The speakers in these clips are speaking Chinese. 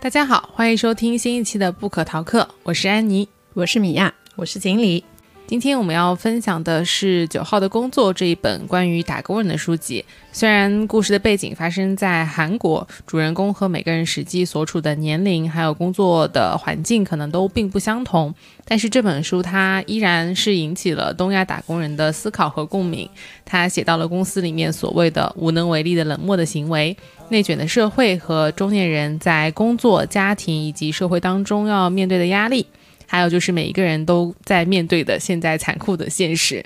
大家好，欢迎收听新一期的不可逃课，我是安妮，我是米娅，我是锦鲤。今天我们要分享的是《九号的工作》这一本关于打工人的书籍。虽然故事的背景发生在韩国，主人公和每个人实际所处的年龄还有工作的环境可能都并不相同，但是这本书它依然是引起了东亚打工人的思考和共鸣。他写到了公司里面所谓的无能为力的冷漠的行为、内卷的社会和中年人在工作、家庭以及社会当中要面对的压力。还有就是每一个人都在面对的现在残酷的现实。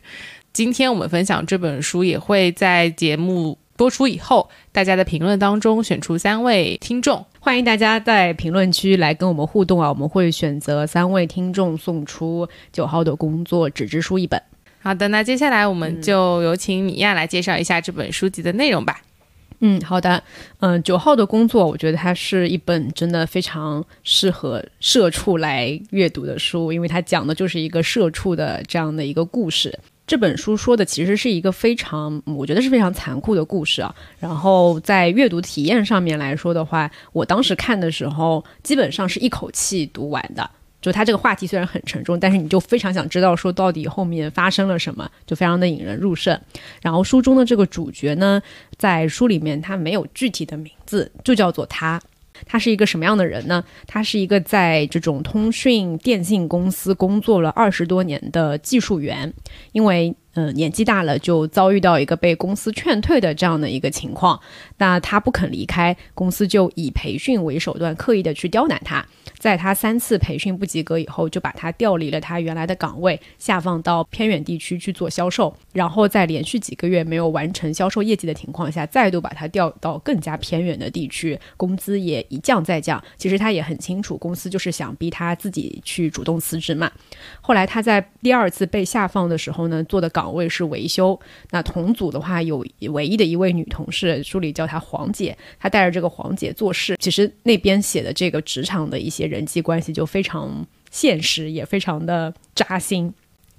今天我们分享这本书，也会在节目播出以后，大家的评论当中选出三位听众，欢迎大家在评论区来跟我们互动啊！我们会选择三位听众送出九号的工作纸质书一本。好的，那接下来我们就有请米娅来介绍一下这本书籍的内容吧。嗯，嗯好的。嗯，九号的工作，我觉得它是一本真的非常适合社畜来阅读的书，因为它讲的就是一个社畜的这样的一个故事。这本书说的其实是一个非常，我觉得是非常残酷的故事啊。然后在阅读体验上面来说的话，我当时看的时候，基本上是一口气读完的。就他这个话题虽然很沉重，但是你就非常想知道说到底后面发生了什么，就非常的引人入胜。然后书中的这个主角呢，在书里面他没有具体的名字，就叫做他。他是一个什么样的人呢？他是一个在这种通讯电信公司工作了二十多年的技术员，因为呃年纪大了，就遭遇到一个被公司劝退的这样的一个情况。那他不肯离开公司，就以培训为手段，刻意的去刁难他。在他三次培训不及格以后，就把他调离了他原来的岗位，下放到偏远地区去做销售。然后在连续几个月没有完成销售业绩的情况下，再度把他调到更加偏远的地区，工资也一降再降。其实他也很清楚，公司就是想逼他自己去主动辞职嘛。后来他在第二次被下放的时候呢，做的岗位是维修。那同组的话有唯一的一位女同事，书里叫她黄姐，她带着这个黄姐做事。其实那边写的这个职场的一些。人际关系就非常现实，也非常的扎心。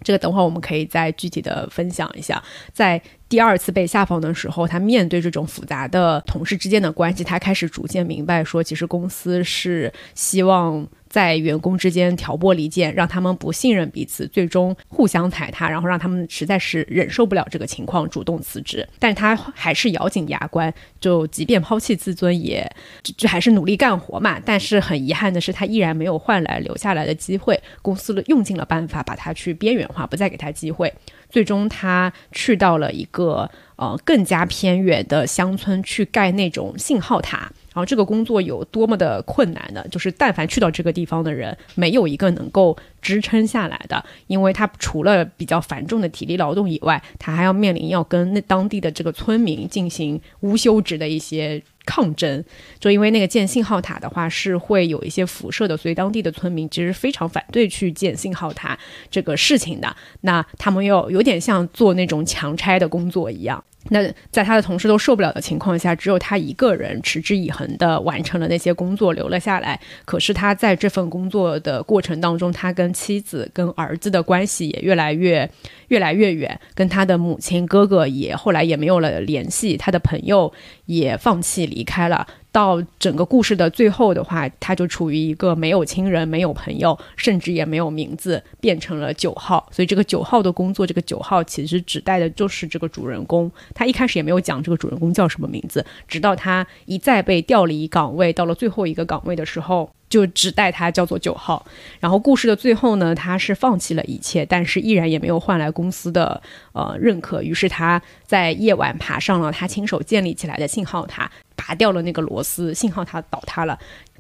这个等会儿我们可以再具体的分享一下。在第二次被下放的时候，他面对这种复杂的同事之间的关系，他开始逐渐明白，说其实公司是希望。在员工之间挑拨离间，让他们不信任彼此，最终互相踩踏，然后让他们实在是忍受不了这个情况，主动辞职。但他还是咬紧牙关，就即便抛弃自尊，也就还是努力干活嘛。但是很遗憾的是，他依然没有换来留下来的机会。公司用尽了办法把他去边缘化，不再给他机会。最终，他去到了一个呃更加偏远的乡村，去盖那种信号塔。然后这个工作有多么的困难呢？就是但凡去到这个地方的人，没有一个能够支撑下来的，因为他除了比较繁重的体力劳动以外，他还要面临要跟那当地的这个村民进行无休止的一些抗争。就因为那个建信号塔的话是会有一些辐射的，所以当地的村民其实非常反对去建信号塔这个事情的。那他们又有点像做那种强拆的工作一样。那在他的同事都受不了的情况下，只有他一个人持之以恒地完成了那些工作，留了下来。可是他在这份工作的过程当中，他跟妻子、跟儿子的关系也越来越、越来越远，跟他的母亲、哥哥也后来也没有了联系，他的朋友也放弃离开了。到整个故事的最后的话，他就处于一个没有亲人、没有朋友，甚至也没有名字，变成了九号。所以这个九号的工作，这个九号其实指代的就是这个主人公。他一开始也没有讲这个主人公叫什么名字，直到他一再被调离岗位，到了最后一个岗位的时候。就只带他叫做九号，然后故事的最后呢，他是放弃了一切，但是依然也没有换来公司的呃认可。于是他在夜晚爬上了他亲手建立起来的信号塔，拔掉了那个螺丝，信号塔倒塌了。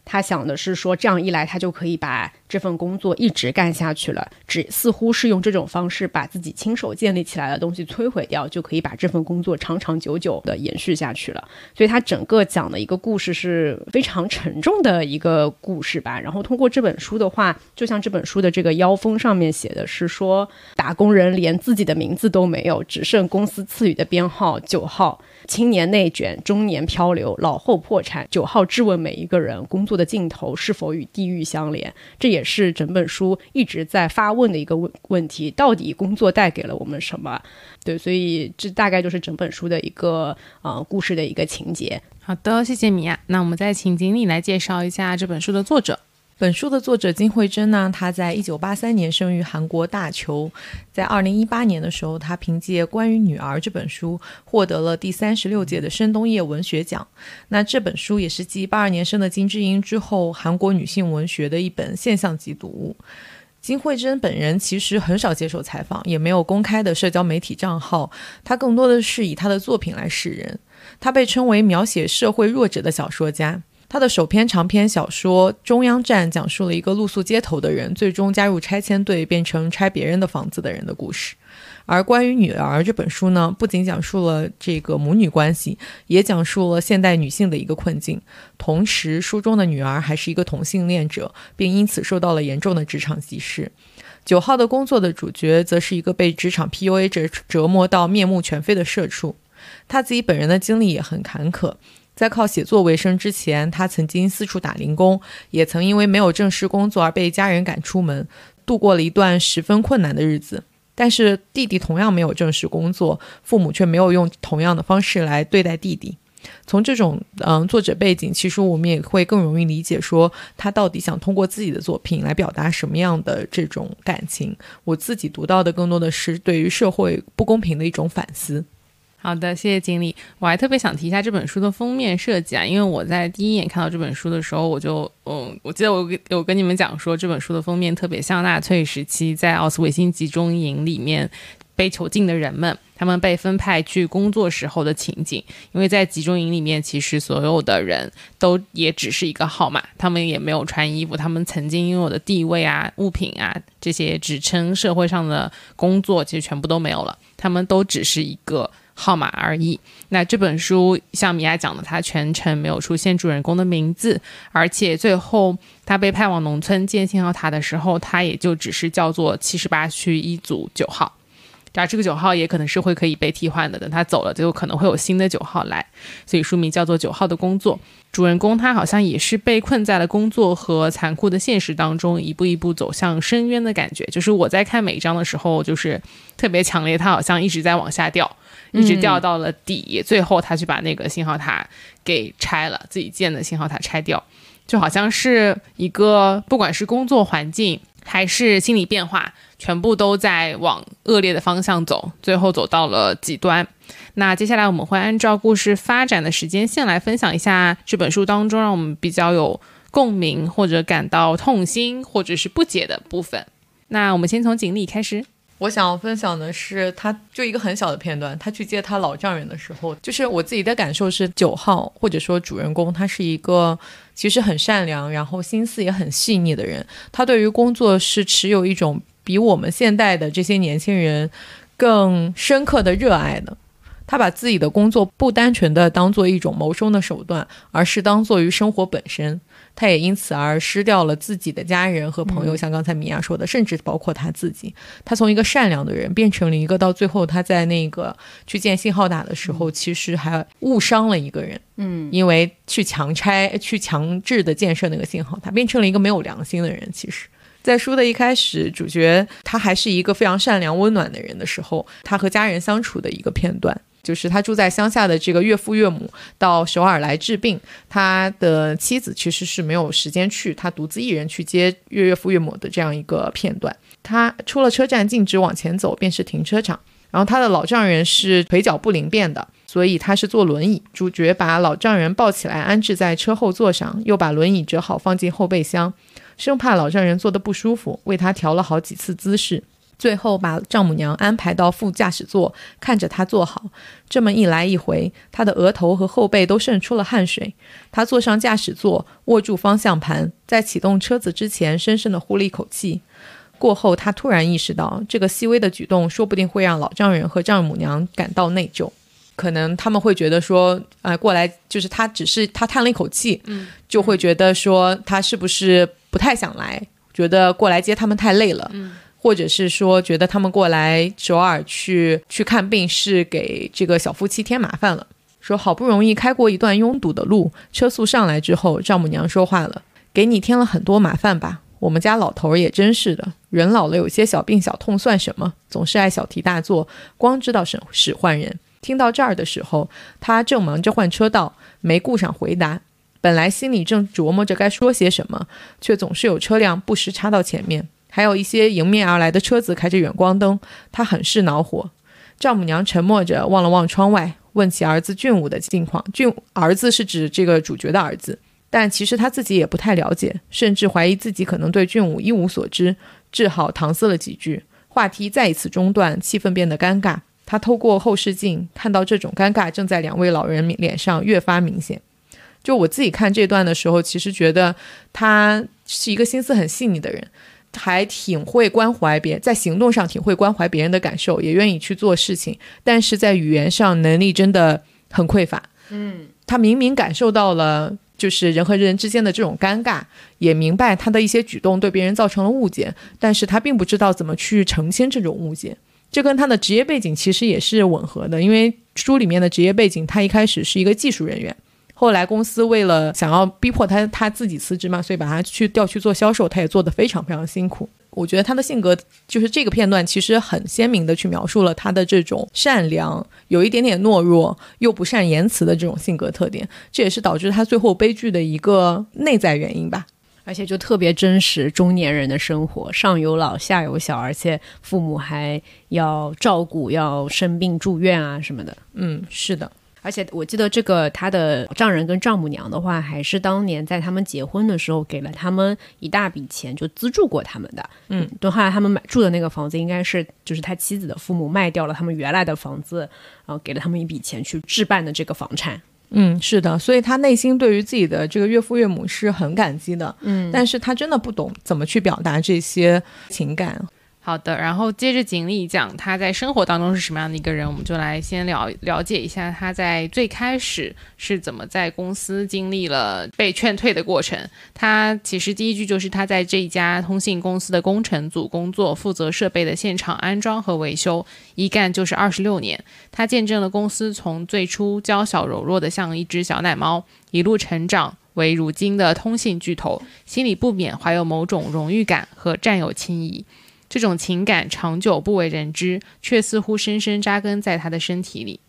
他想的是说，这样一来，他就可以把这份工作一直干下去了。只似乎是用这种方式把自己亲手建立起来的东西摧毁掉，就可以把这份工作长长久久的延续下去了。所以，他整个讲的一个故事是非常沉重的一个故事吧。然后，通过这本书的话，就像这本书的这个腰封上面写的是说，打工人连自己的名字都没有，只剩公司赐予的编号九号。青年内卷，中年漂流，老后破产。九号质问每一个人：工作的尽头是否与地狱相连？这也是整本书一直在发问的一个问问题：到底工作带给了我们什么？对，所以这大概就是整本书的一个呃故事的一个情节。好的，谢谢米娅。那我们再请经理来介绍一下这本书的作者。本书的作者金惠珍呢，她在一九八三年生于韩国大邱，在二零一八年的时候，她凭借《关于女儿》这本书获得了第三十六届的申东烨文学奖。那这本书也是继八二年生的金智英之后，韩国女性文学的一本现象级读物。金惠珍本人其实很少接受采访，也没有公开的社交媒体账号，她更多的是以她的作品来示人。她被称为描写社会弱者的小说家。他的首篇长篇小说《中央站》讲述了一个露宿街头的人最终加入拆迁队，变成拆别人的房子的人的故事。而关于女儿这本书呢，不仅讲述了这个母女关系，也讲述了现代女性的一个困境。同时，书中的女儿还是一个同性恋者，并因此受到了严重的职场歧视。九号的工作的主角则是一个被职场 PUA 折折磨到面目全非的社畜。他自己本人的经历也很坎坷，在靠写作为生之前，他曾经四处打零工，也曾因为没有正式工作而被家人赶出门，度过了一段十分困难的日子。但是弟弟同样没有正式工作，父母却没有用同样的方式来对待弟弟。从这种嗯作者背景，其实我们也会更容易理解，说他到底想通过自己的作品来表达什么样的这种感情。我自己读到的更多的是对于社会不公平的一种反思。好的，谢谢经理。我还特别想提一下这本书的封面设计啊，因为我在第一眼看到这本书的时候，我就，嗯，我记得我有跟你们讲说，这本书的封面特别像纳粹时期在奥斯维辛集中营里面被囚禁的人们，他们被分派去工作时候的情景。因为在集中营里面，其实所有的人都也只是一个号码，他们也没有穿衣服，他们曾经拥有的地位啊、物品啊这些职称社会上的工作，其实全部都没有了，他们都只是一个。号码而已。那这本书像米娅讲的，它全程没有出现主人公的名字，而且最后他被派往农村建信号塔的时候，他也就只是叫做七十八区一组九号。然后这个九号也可能是会可以被替换的，等他走了就可能会有新的九号来。所以书名叫做《九号的工作》。主人公他好像也是被困在了工作和残酷的现实当中，一步一步走向深渊的感觉。就是我在看每一章的时候，就是特别强烈，他好像一直在往下掉。一直掉到了底，最后他去把那个信号塔给拆了，自己建的信号塔拆掉，就好像是一个不管是工作环境还是心理变化，全部都在往恶劣的方向走，最后走到了极端。那接下来我们会按照故事发展的时间线来分享一下这本书当中让我们比较有共鸣或者感到痛心或者是不解的部分。那我们先从锦鲤开始。我想要分享的是，他就一个很小的片段，他去接他老丈人的时候，就是我自己的感受是，九号或者说主人公，他是一个其实很善良，然后心思也很细腻的人。他对于工作是持有一种比我们现代的这些年轻人更深刻的热爱的。他把自己的工作不单纯的当做一种谋生的手段，而是当做于生活本身。他也因此而失掉了自己的家人和朋友，像刚才米娅说的，甚至包括他自己。他从一个善良的人变成了一个，到最后他在那个去建信号塔的时候，其实还误伤了一个人。嗯，因为去强拆、去强制的建设那个信号塔，变成了一个没有良心的人。其实，在书的一开始，主角他还是一个非常善良、温暖的人的时候，他和家人相处的一个片段。就是他住在乡下的这个岳父岳母到首尔来治病，他的妻子其实是没有时间去，他独自一人去接岳岳父岳母的这样一个片段。他出了车站，径直往前走，便是停车场。然后他的老丈人是腿脚不灵便的，所以他是坐轮椅。主角把老丈人抱起来安置在车后座上，又把轮椅折好放进后备箱，生怕老丈人坐得不舒服，为他调了好几次姿势。最后把丈母娘安排到副驾驶座，看着他坐好。这么一来一回，他的额头和后背都渗出了汗水。他坐上驾驶座，握住方向盘，在启动车子之前，深深地呼了一口气。过后，他突然意识到，这个细微的举动说不定会让老丈人和丈母娘感到内疚。可能他们会觉得说，呃，过来就是他只是他叹了一口气，嗯，就会觉得说他是不是不太想来，觉得过来接他们太累了，嗯。或者是说，觉得他们过来首尔去去看病是给这个小夫妻添麻烦了。说好不容易开过一段拥堵的路，车速上来之后，丈母娘说话了：“给你添了很多麻烦吧？我们家老头儿也真是的，人老了有些小病小痛算什么？总是爱小题大做，光知道使使唤人。听到这儿的时候，他正忙着换车道，没顾上回答。本来心里正琢磨着该说些什么，却总是有车辆不时插到前面，还有一些迎面而来的车子开着远光灯，他很是恼火。丈母娘沉默着望了望窗外，问起儿子俊武的近况。俊儿子是指这个主角的儿子，但其实他自己也不太了解，甚至怀疑自己可能对俊武一无所知，只好搪塞了几句。话题再一次中断，气氛变得尴尬。他透过后视镜看到这种尴尬正在两位老人脸上越发明显。就我自己看这段的时候，其实觉得他是一个心思很细腻的人，还挺会关怀别人，在行动上挺会关怀别人的感受，也愿意去做事情，但是在语言上能力真的很匮乏。嗯，他明明感受到了就是人和人之间的这种尴尬，也明白他的一些举动对别人造成了误解，但是他并不知道怎么去澄清这种误解。这跟他的职业背景其实也是吻合的，因为书里面的职业背景，他一开始是一个技术人员。后来公司为了想要逼迫他他自己辞职嘛，所以把他去调去做销售，他也做得非常非常辛苦。我觉得他的性格就是这个片段其实很鲜明的去描述了他的这种善良，有一点点懦弱又不善言辞的这种性格特点，这也是导致他最后悲剧的一个内在原因吧。而且就特别真实中年人的生活，上有老下有小，而且父母还要照顾，要生病住院啊什么的。嗯，是的。而且我记得这个他的丈人跟丈母娘的话，还是当年在他们结婚的时候给了他们一大笔钱，就资助过他们的。嗯，等后来他们买住的那个房子，应该是就是他妻子的父母卖掉了他们原来的房子，然后给了他们一笔钱去置办的这个房产。嗯，是的，所以他内心对于自己的这个岳父岳母是很感激的。嗯，但是他真的不懂怎么去表达这些情感。好的，然后接着锦鲤讲他在生活当中是什么样的一个人，我们就来先了了解一下他在最开始是怎么在公司经历了被劝退的过程。他其实第一句就是他在这一家通信公司的工程组工作，负责设备的现场安装和维修，一干就是二十六年。他见证了公司从最初娇小柔弱的像一只小奶猫，一路成长为如今的通信巨头，心里不免怀有某种荣誉感和占有情谊。这种情感长久不为人知，却似乎深深扎根在他的身体里。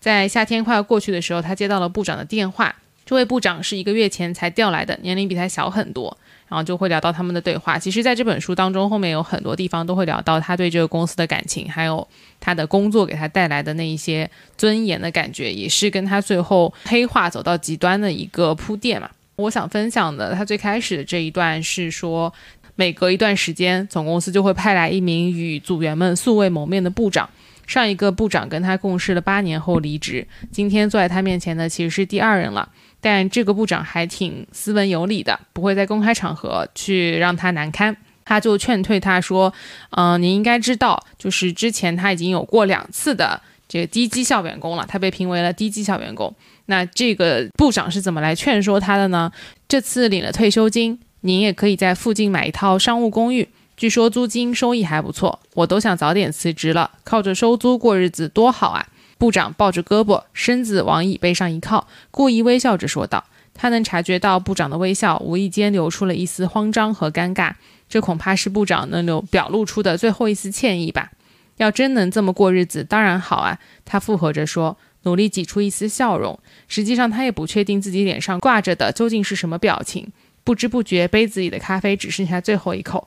在夏天快要过去的时候，他接到了部长的电话。这位部长是一个月前才调来的，年龄比他小很多。然后就会聊到他们的对话。其实，在这本书当中，后面有很多地方都会聊到他对这个公司的感情，还有他的工作给他带来的那一些尊严的感觉，也是跟他最后黑化走到极端的一个铺垫嘛。我想分享的，他最开始的这一段是说。每隔一段时间，总公司就会派来一名与组员们素未谋面的部长。上一个部长跟他共事了八年后离职，今天坐在他面前的其实是第二人了。但这个部长还挺斯文有礼的，不会在公开场合去让他难堪。他就劝退他说：“嗯，你应该知道，就是之前他已经有过两次的这个低绩效员工了，他被评为了低绩效员工。那这个部长是怎么来劝说他的呢？这次领了退休金。”您也可以在附近买一套商务公寓，据说租金收益还不错。我都想早点辞职了，靠着收租过日子多好啊！部长抱着胳膊，身子往椅背上一靠，故意微笑着说道。他能察觉到部长的微笑，无意间流出了一丝慌张和尴尬，这恐怕是部长能流表露出的最后一丝歉意吧。要真能这么过日子，当然好啊！他附和着说，努力挤出一丝笑容。实际上，他也不确定自己脸上挂着的究竟是什么表情。不知不觉，杯子里的咖啡只剩下最后一口。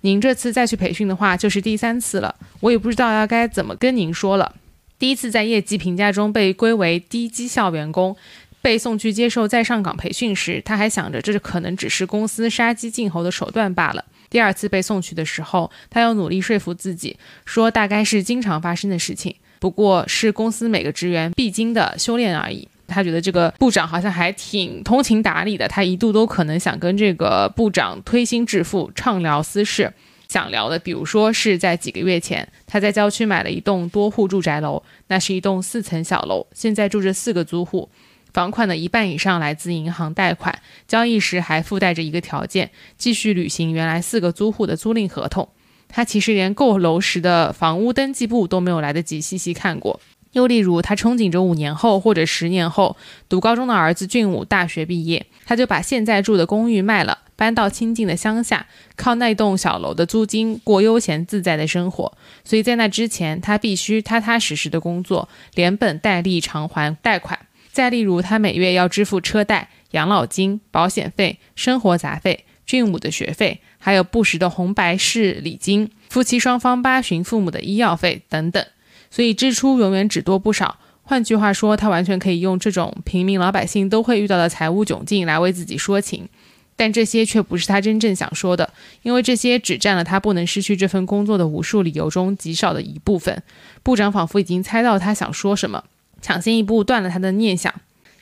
您这次再去培训的话，就是第三次了。我也不知道要该怎么跟您说了。第一次在业绩评价中被归为低绩效员工，被送去接受再上岗培训时，他还想着这可能只是公司杀鸡儆猴的手段罢了。第二次被送去的时候，他又努力说服自己，说大概是经常发生的事情，不过是公司每个职员必经的修炼而已。他觉得这个部长好像还挺通情达理的，他一度都可能想跟这个部长推心置腹，畅聊私事。想聊的，比如说是在几个月前，他在郊区买了一栋多户住宅楼，那是一栋四层小楼，现在住着四个租户，房款的一半以上来自银行贷款，交易时还附带着一个条件，继续履行原来四个租户的租赁合同。他其实连购楼时的房屋登记簿都没有来得及细细看过。又例如，他憧憬着五年后或者十年后读高中的儿子俊武大学毕业，他就把现在住的公寓卖了，搬到清静的乡下，靠那栋小楼的租金过悠闲自在的生活。所以在那之前，他必须踏踏实实的工作，连本带利偿还贷款。再例如，他每月要支付车贷、养老金、保险费、生活杂费、俊武的学费，还有不时的红白事礼金、夫妻双方八旬父母的医药费等等。所以支出永远只多不少。换句话说，他完全可以用这种平民老百姓都会遇到的财务窘境来为自己说情，但这些却不是他真正想说的，因为这些只占了他不能失去这份工作的无数理由中极少的一部分。部长仿佛已经猜到他想说什么，抢先一步断了他的念想。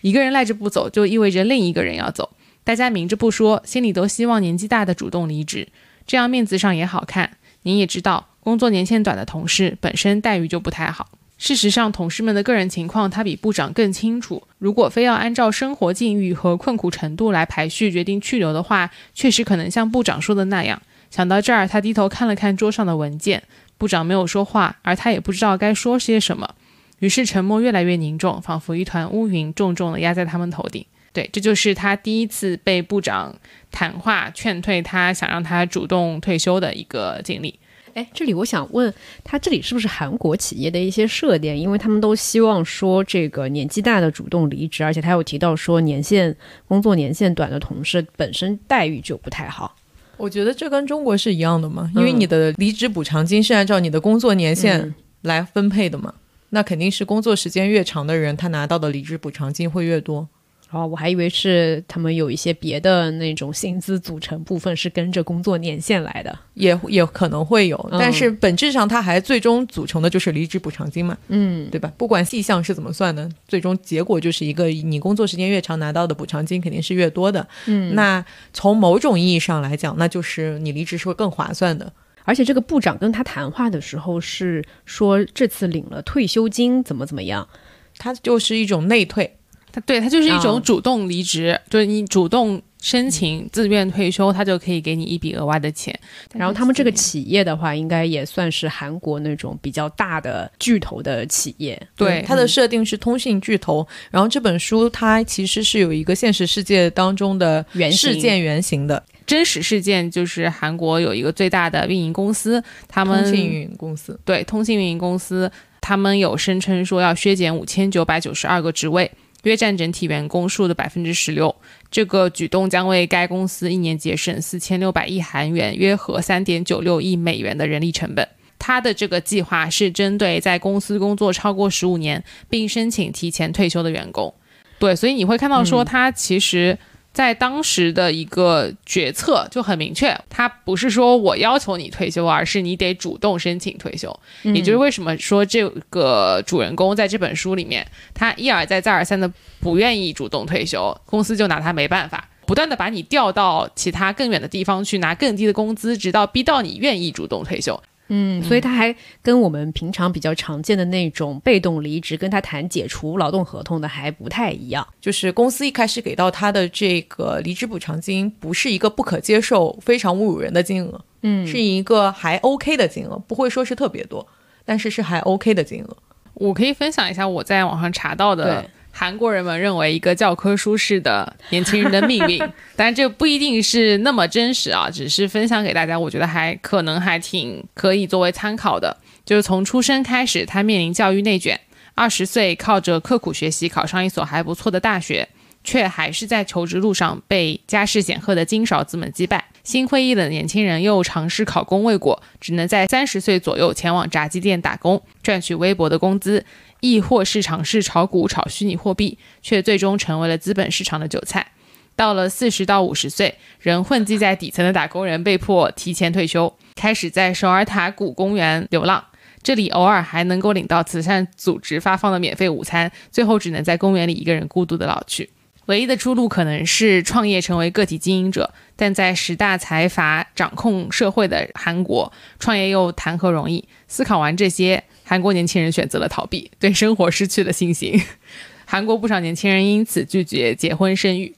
一个人赖着不走，就意味着另一个人要走。大家明着不说，心里都希望年纪大的主动离职，这样面子上也好看。您也知道，工作年限短的同事本身待遇就不太好。事实上，同事们的个人情况他比部长更清楚。如果非要按照生活境遇和困苦程度来排序决定去留的话，确实可能像部长说的那样。想到这儿，他低头看了看桌上的文件。部长没有说话，而他也不知道该说些什么。于是沉默越来越凝重，仿佛一团乌云重重地压在他们头顶。对，这就是他第一次被部长谈话劝退，他想让他主动退休的一个经历。哎，这里我想问他，这里是不是韩国企业的一些设定？因为他们都希望说这个年纪大的主动离职，而且他有提到说年限工作年限短的同事本身待遇就不太好。我觉得这跟中国是一样的嘛，因为你的离职补偿金是按照你的工作年限来分配的嘛，那肯定是工作时间越长的人，他拿到的离职补偿金会越多。哦，我还以为是他们有一些别的那种薪资组成部分是跟着工作年限来的，也也可能会有，但是本质上它还最终组成的就是离职补偿金嘛，嗯，对吧？不管细项是怎么算的，最终结果就是一个你工作时间越长拿到的补偿金肯定是越多的，嗯，那从某种意义上来讲，那就是你离职是会更划算的。而且这个部长跟他谈话的时候是说这次领了退休金怎么怎么样，他就是一种内退。对他就是一种主动离职，就是你主动申请自愿退休，他就可以给你一笔额外的钱。然后他们这个企业的话，应该也算是韩国那种比较大的巨头的企业。对，它的设定是通信巨头。然后这本书它其实是有一个现实世界当中的事件原型的真实事件，就是韩国有一个最大的运营公司，他们通信运营公司对通信运营公司，他们有声称说要削减五千九百九十二个职位。约占整体员工数的百分之十六，这个举动将为该公司一年节省四千六百亿韩元，约合三点九六亿美元的人力成本。他的这个计划是针对在公司工作超过十五年并申请提前退休的员工。对，所以你会看到说，他其实。在当时的一个决策就很明确，他不是说我要求你退休，而是你得主动申请退休。也就是为什么说这个主人公在这本书里面，他一而再再而三的不愿意主动退休，公司就拿他没办法，不断的把你调到其他更远的地方去拿更低的工资，直到逼到你愿意主动退休。嗯，所以他还跟我们平常比较常见的那种被动离职，跟他谈解除劳动合同的还不太一样。就是公司一开始给到他的这个离职补偿金，不是一个不可接受、非常侮辱人的金额，嗯，是一个还 OK 的金额，不会说是特别多，但是是还 OK 的金额。我可以分享一下我在网上查到的。韩国人们认为一个教科书式的年轻人的命运，但这不一定是那么真实啊，只是分享给大家，我觉得还可能还挺可以作为参考的。就是从出生开始，他面临教育内卷，二十岁靠着刻苦学习考上一所还不错的大学，却还是在求职路上被家世显赫的金勺子们击败。心灰意冷的年轻人又尝试考公未果，只能在三十岁左右前往炸鸡店打工，赚取微薄的工资。亦或是尝试炒股、炒虚拟货币，却最终成为了资本市场的韭菜。到了四十到五十岁，仍混迹在底层的打工人被迫提前退休，开始在首尔塔谷公园流浪。这里偶尔还能够领到慈善组织发放的免费午餐，最后只能在公园里一个人孤独的老去。唯一的出路可能是创业，成为个体经营者。但在十大财阀掌控社会的韩国，创业又谈何容易？思考完这些。韩国年轻人选择了逃避，对生活失去了信心。韩国不少年轻人因此拒绝结婚生育，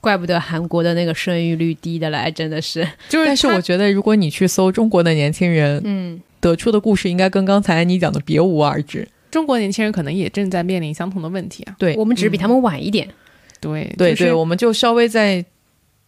怪不得韩国的那个生育率低的来，真的是。就是，但是我觉得，如果你去搜中国的年轻人，嗯，得出的故事应该跟刚才你讲的别无二致。中国年轻人可能也正在面临相同的问题啊。对，我们只是比他们晚一点。对，对对，我们就稍微在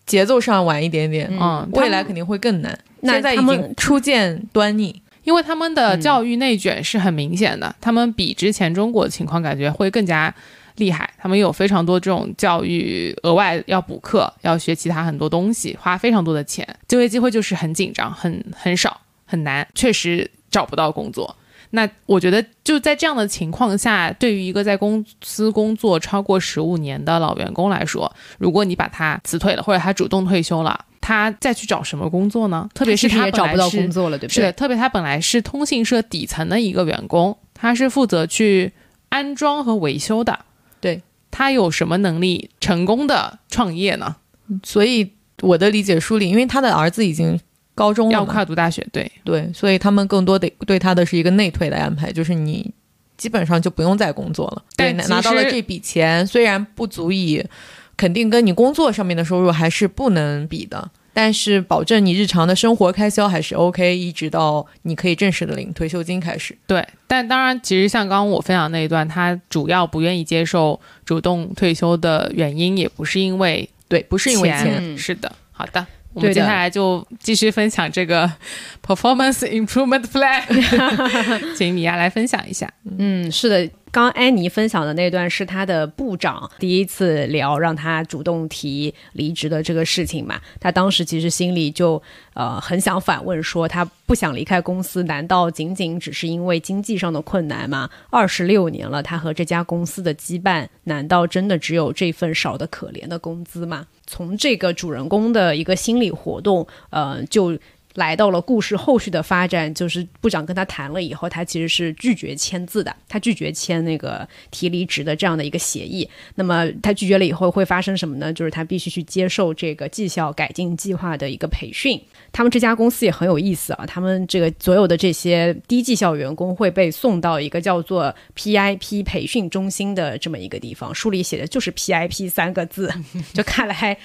节奏上晚一点点，嗯，未来肯定会更难。那现在已他们经初见端倪。因为他们的教育内卷是很明显的，他们比之前中国的情况感觉会更加厉害。他们有非常多这种教育额外要补课，要学其他很多东西，花非常多的钱，就业机会就是很紧张，很很少，很难，确实找不到工作。那我觉得就在这样的情况下，对于一个在公司工作超过十五年的老员工来说，如果你把他辞退了，或者他主动退休了，他再去找什么工作呢？特别是他也找不到工作了，对不是的，对？特别他本来是通信社底层的一个员工，他是负责去安装和维修的。对，他有什么能力成功的创业呢？所以我的理解梳理，因为他的儿子已经高中了跨读大学，对，对，所以他们更多的对他的是一个内退的安排，就是你基本上就不用再工作了。对，拿到了这笔钱，虽然不足以，肯定跟你工作上面的收入还是不能比的，但是保证你日常的生活开销还是 OK，一直到你可以正式的领退休金开始。对，但当然，其实像刚刚我分享那一段，他主要不愿意接受主动退休的原因，也不是因为对，不是因为钱是的，好的。我们对接下来就继续分享这个 performance improvement plan，请米娅来分享一下。嗯，是的。刚安妮分享的那段是她的部长第一次聊，让她主动提离职的这个事情嘛。她当时其实心里就呃很想反问说，她不想离开公司，难道仅仅只是因为经济上的困难吗？二十六年了，她和这家公司的羁绊，难道真的只有这份少得可怜的工资吗？从这个主人公的一个心理活动，呃，就来到了故事后续的发展，就是部长跟他谈了以后，他其实是拒绝签字的，他拒绝签那个提离职的这样的一个协议。那么他拒绝了以后会发生什么呢？就是他必须去接受这个绩效改进计划的一个培训。他们这家公司也很有意思啊，他们这个所有的这些低绩效员工会被送到一个叫做 PIP 培训中心的这么一个地方，书里写的就是 PIP 三个字，就看来。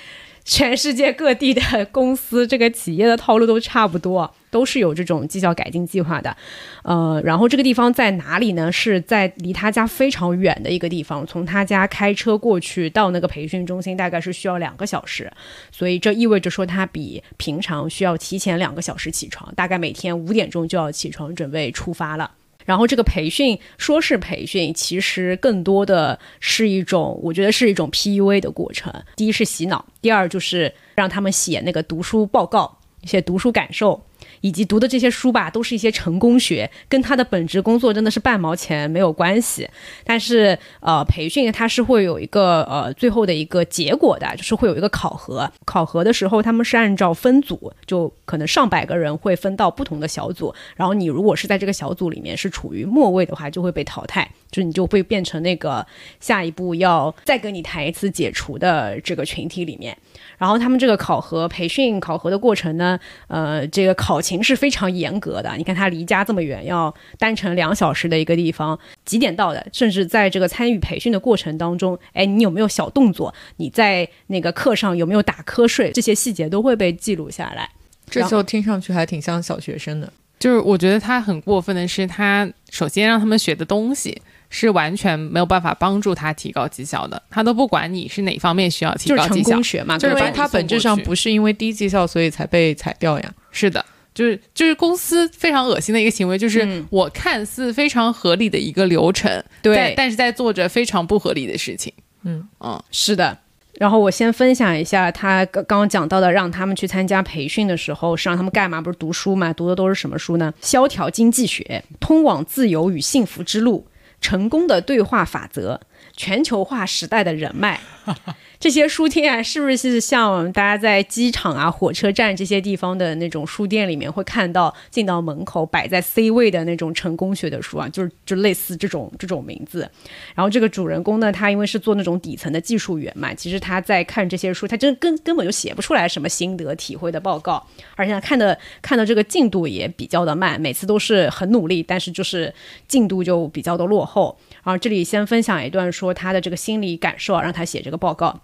全世界各地的公司，这个企业的套路都差不多，都是有这种绩效改进计划的。呃，然后这个地方在哪里呢？是在离他家非常远的一个地方，从他家开车过去到那个培训中心，大概是需要两个小时。所以这意味着说，他比平常需要提前两个小时起床，大概每天五点钟就要起床准备出发了。然后这个培训说是培训，其实更多的是一种，我觉得是一种 PUA 的过程。第一是洗脑，第二就是让他们写那个读书报告，写读书感受。以及读的这些书吧，都是一些成功学，跟他的本职工作真的是半毛钱没有关系。但是呃，培训它是会有一个呃最后的一个结果的，就是会有一个考核。考核的时候，他们是按照分组，就可能上百个人会分到不同的小组，然后你如果是在这个小组里面是处于末位的话，就会被淘汰，就你就会变成那个下一步要再跟你谈一次解除的这个群体里面。然后他们这个考核培训考核的过程呢，呃，这个考勤是非常严格的。你看他离家这么远，要单程两小时的一个地方，几点到的？甚至在这个参与培训的过程当中，哎，你有没有小动作？你在那个课上有没有打瞌睡？这些细节都会被记录下来。这就听上去还挺像小学生的。就是我觉得他很过分的是，他首先让他们学的东西是完全没有办法帮助他提高绩效的，他都不管你是哪方面需要提就是成高绩效功，学嘛，就是因为他本质上不是因为低绩效所以才被裁掉呀。是的。就是就是公司非常恶心的一个行为，就是嗯我看似非常合理的一个流程，但对，但是在做着非常不合理的事情。嗯嗯，是的。然后我先分享一下他刚刚刚讲到的，让他们去参加培训的时候是让他们干嘛？不是读书嘛？读的都是什么书呢？《萧条经济学》《通往自由与幸福之路》《成功的对话法则》《全球化时代的人脉》。这些书店啊，是不是像大家在机场啊、火车站这些地方的那种书店里面会看到，进到门口摆在 C 位的那种成功学的书啊？就是就类似这种这种名字。然后这个主人公呢，他因为是做那种底层的技术员嘛，其实他在看这些书，他真根根本就写不出来什么心得体会的报告，而且他看的看的这个进度也比较的慢，每次都是很努力，但是就是进度就比较的落后。然后这里先分享一段说他的这个心理感受啊，让他写这个报告。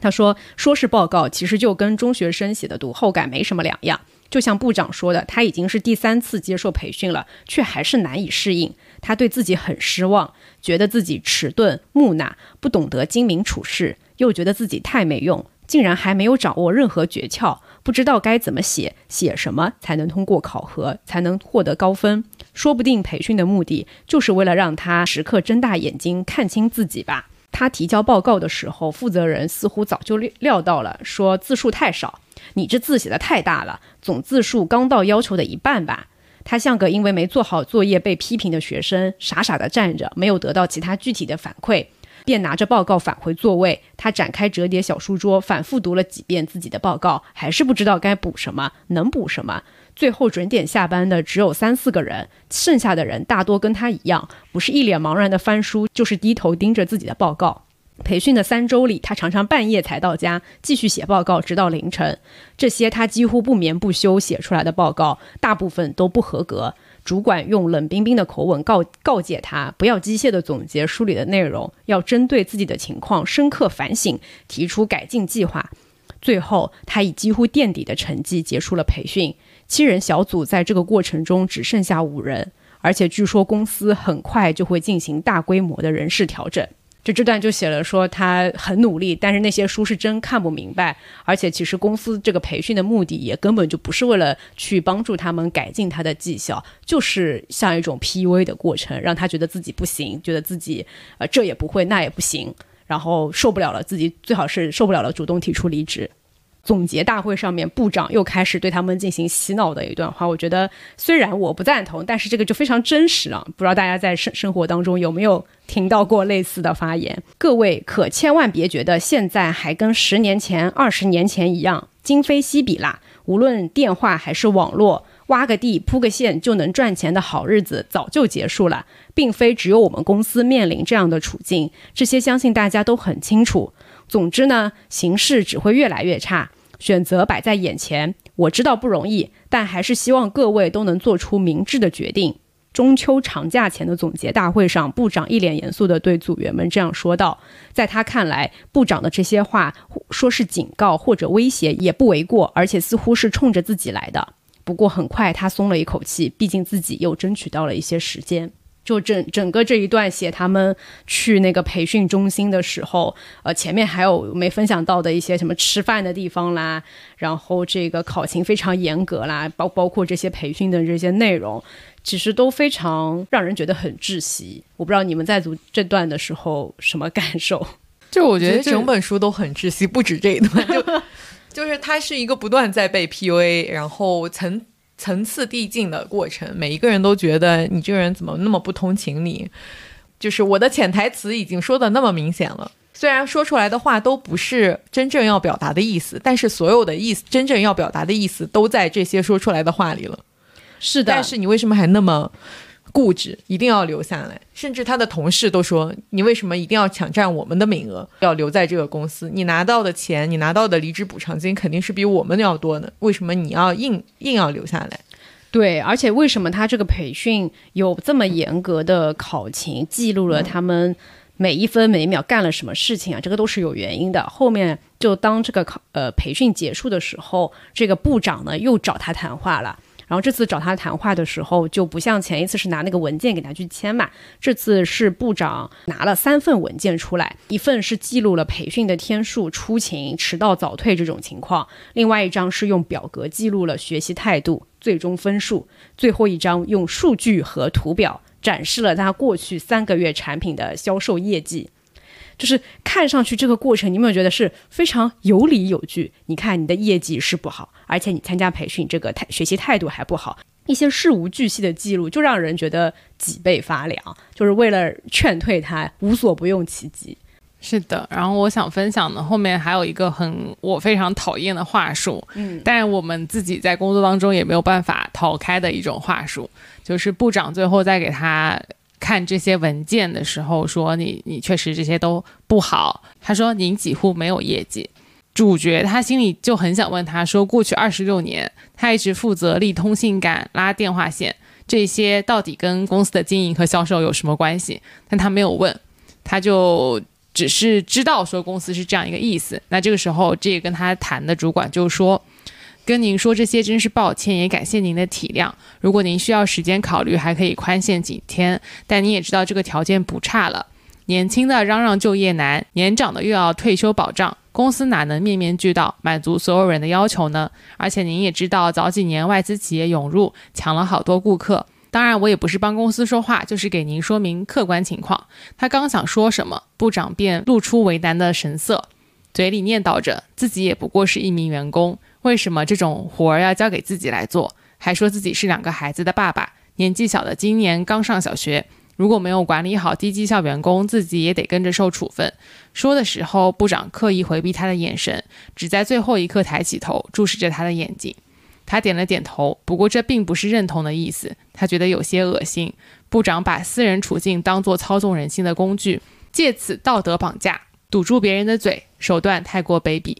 他说：“说是报告，其实就跟中学生写的读后感没什么两样。就像部长说的，他已经是第三次接受培训了，却还是难以适应。他对自己很失望，觉得自己迟钝木讷，不懂得精明处事，又觉得自己太没用，竟然还没有掌握任何诀窍，不知道该怎么写，写什么才能通过考核，才能获得高分。说不定培训的目的就是为了让他时刻睁大眼睛看清自己吧。他提交报告的时候，负责人似乎早就料到了，说字数太少，你这字写的太大了，总字数刚到要求的一半吧。他像个因为没做好作业被批评的学生，傻傻的站着，没有得到其他具体的反馈，便拿着报告返回座位。他展开折叠小书桌，反复读了几遍自己的报告，还是不知道该补什么，能补什么。最后准点下班的只有三四个人，剩下的人大多跟他一样，不是一脸茫然的翻书，就是低头盯着自己的报告。培训的三周里，他常常半夜才到家，继续写报告，直到凌晨。这些他几乎不眠不休写出来的报告，大部分都不合格。主管用冷冰冰的口吻告告诫他，不要机械的总结书里的内容，要针对自己的情况深刻反省，提出改进计划。最后，他以几乎垫底的成绩结束了培训。七人小组在这个过程中只剩下五人，而且据说公司很快就会进行大规模的人事调整。就这段就写了说他很努力，但是那些书是真看不明白，而且其实公司这个培训的目的也根本就不是为了去帮助他们改进他的绩效，就是像一种 PUA 的过程，让他觉得自己不行，觉得自己呃这也不会那也不行，然后受不了了，自己最好是受不了了，主动提出离职。总结大会上面，部长又开始对他们进行洗脑的一段话。我觉得虽然我不赞同，但是这个就非常真实了。不知道大家在生生活当中有没有听到过类似的发言？各位可千万别觉得现在还跟十年前、二十年前一样今非昔比啦。无论电话还是网络，挖个地、铺个线就能赚钱的好日子早就结束了，并非只有我们公司面临这样的处境。这些相信大家都很清楚。总之呢，形势只会越来越差。选择摆在眼前，我知道不容易，但还是希望各位都能做出明智的决定。中秋长假前的总结大会上，部长一脸严肃地对组员们这样说道：“在他看来，部长的这些话说是警告或者威胁也不为过，而且似乎是冲着自己来的。不过很快他松了一口气，毕竟自己又争取到了一些时间。”就整整个这一段写他们去那个培训中心的时候，呃，前面还有没分享到的一些什么吃饭的地方啦，然后这个考勤非常严格啦，包包括这些培训的这些内容，其实都非常让人觉得很窒息。我不知道你们在读这段的时候什么感受？就我觉得整本书都很窒息，不止这一段，就 就是它是一个不断在被 PUA，然后层。层次递进的过程，每一个人都觉得你这个人怎么那么不通情理？就是我的潜台词已经说的那么明显了，虽然说出来的话都不是真正要表达的意思，但是所有的意思，真正要表达的意思都在这些说出来的话里了。是的，但是你为什么还那么？固执一定要留下来，甚至他的同事都说：“你为什么一定要抢占我们的名额，要留在这个公司？你拿到的钱，你拿到的离职补偿金肯定是比我们要多的，为什么你要硬硬要留下来？”对，而且为什么他这个培训有这么严格的考勤，记录了他们每一分每一秒干了什么事情啊？这个都是有原因的。后面就当这个考呃培训结束的时候，这个部长呢又找他谈话了。然后这次找他谈话的时候，就不像前一次是拿那个文件给他去签嘛，这次是部长拿了三份文件出来，一份是记录了培训的天数、出勤、迟到、早退这种情况，另外一张是用表格记录了学习态度、最终分数，最后一张用数据和图表展示了他过去三个月产品的销售业绩。就是看上去这个过程，你有没有觉得是非常有理有据？你看你的业绩是不好，而且你参加培训这个态学习态度还不好，一些事无巨细的记录就让人觉得脊背发凉。就是为了劝退他，无所不用其极。是的，然后我想分享的后面还有一个很我非常讨厌的话术，嗯，但我们自己在工作当中也没有办法逃开的一种话术，就是部长最后再给他。看这些文件的时候，说你你确实这些都不好。他说您几乎没有业绩。主角他心里就很想问他说，过去二十六年，他一直负责立通信杆、拉电话线，这些到底跟公司的经营和销售有什么关系？但他没有问，他就只是知道说公司是这样一个意思。那这个时候，这跟他谈的主管就说。跟您说这些真是抱歉，也感谢您的体谅。如果您需要时间考虑，还可以宽限几天。但你也知道这个条件不差了。年轻的嚷嚷就业难，年长的又要退休保障，公司哪能面面俱到，满足所有人的要求呢？而且您也知道，早几年外资企业涌入，抢了好多顾客。当然，我也不是帮公司说话，就是给您说明客观情况。他刚想说什么，部长便露出为难的神色，嘴里念叨着自己也不过是一名员工，为什么这种活儿要交给自己来做？还说自己是两个孩子的爸爸，年纪小的今年刚上小学，如果没有管理好低绩效员工，自己也得跟着受处分。说的时候，部长刻意回避他的眼神，只在最后一刻抬起头，注视着他的眼睛。他点了点头，不过这并不是认同的意思。他觉得有些恶心。部长把私人处境当作操纵人心的工具，借此道德绑架，堵住别人的嘴，手段太过卑鄙。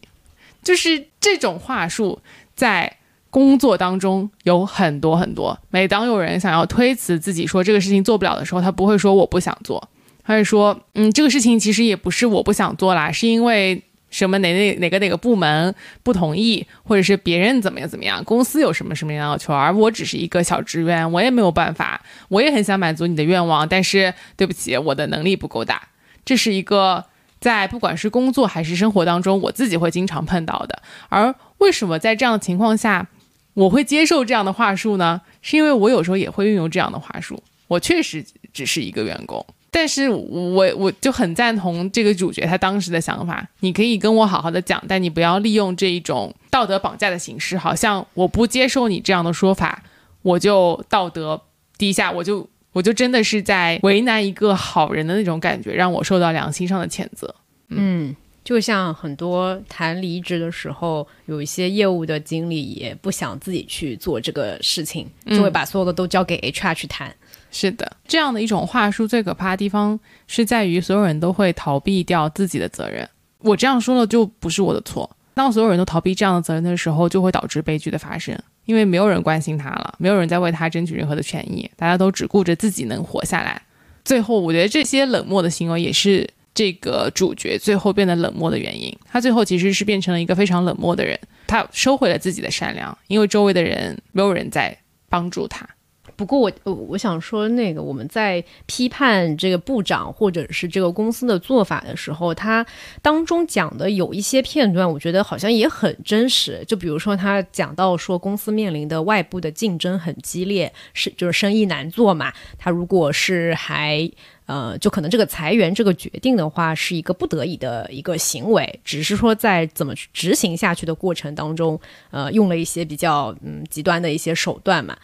就是这种话术，在工作当中有很多很多。每当有人想要推辞自己说这个事情做不了的时候，他不会说我不想做，他会说，嗯，这个事情其实也不是我不想做啦，是因为。什么哪哪哪个哪个部门不同意，或者是别人怎么样怎么样，公司有什么什么样要求，而我只是一个小职员，我也没有办法，我也很想满足你的愿望，但是对不起，我的能力不够大。这是一个在不管是工作还是生活当中，我自己会经常碰到的。而为什么在这样的情况下，我会接受这样的话术呢？是因为我有时候也会运用这样的话术，我确实只是一个员工。但是我我就很赞同这个主角他当时的想法，你可以跟我好好的讲，但你不要利用这一种道德绑架的形式，好像我不接受你这样的说法，我就道德低下，我就我就真的是在为难一个好人的那种感觉，让我受到良心上的谴责。嗯，就像很多谈离职的时候，有一些业务的经理也不想自己去做这个事情，就会把所有的都交给 HR 去谈。是的，这样的一种话术最可怕的地方是在于所有人都会逃避掉自己的责任。我这样说了就不是我的错。当所有人都逃避这样的责任的时候，就会导致悲剧的发生，因为没有人关心他了，没有人在为他争取任何的权益，大家都只顾着自己能活下来。最后，我觉得这些冷漠的行为也是这个主角最后变得冷漠的原因。他最后其实是变成了一个非常冷漠的人，他收回了自己的善良，因为周围的人没有人在帮助他。不过我我我想说，那个我们在批判这个部长或者是这个公司的做法的时候，他当中讲的有一些片段，我觉得好像也很真实。就比如说他讲到说，公司面临的外部的竞争很激烈，是就是生意难做嘛。他如果是还。呃，就可能这个裁员这个决定的话，是一个不得已的一个行为，只是说在怎么执行下去的过程当中，呃，用了一些比较嗯极端的一些手段嘛。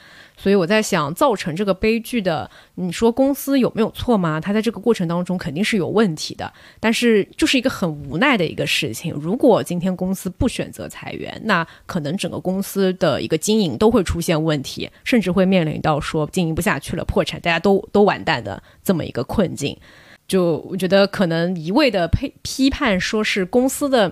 所以我在想，造成这个悲剧的，你说公司有没有错吗？他在这个过程当中肯定是有问题的，但是就是一个很无奈的一个事情。如果今天公司不选择裁员，那可能整个公司的一个经营都会出现问题，甚至会面临到说经营不下去了，破产，大家都都完蛋的这么一个困境。就我觉得可能一味的批批判说是公司的，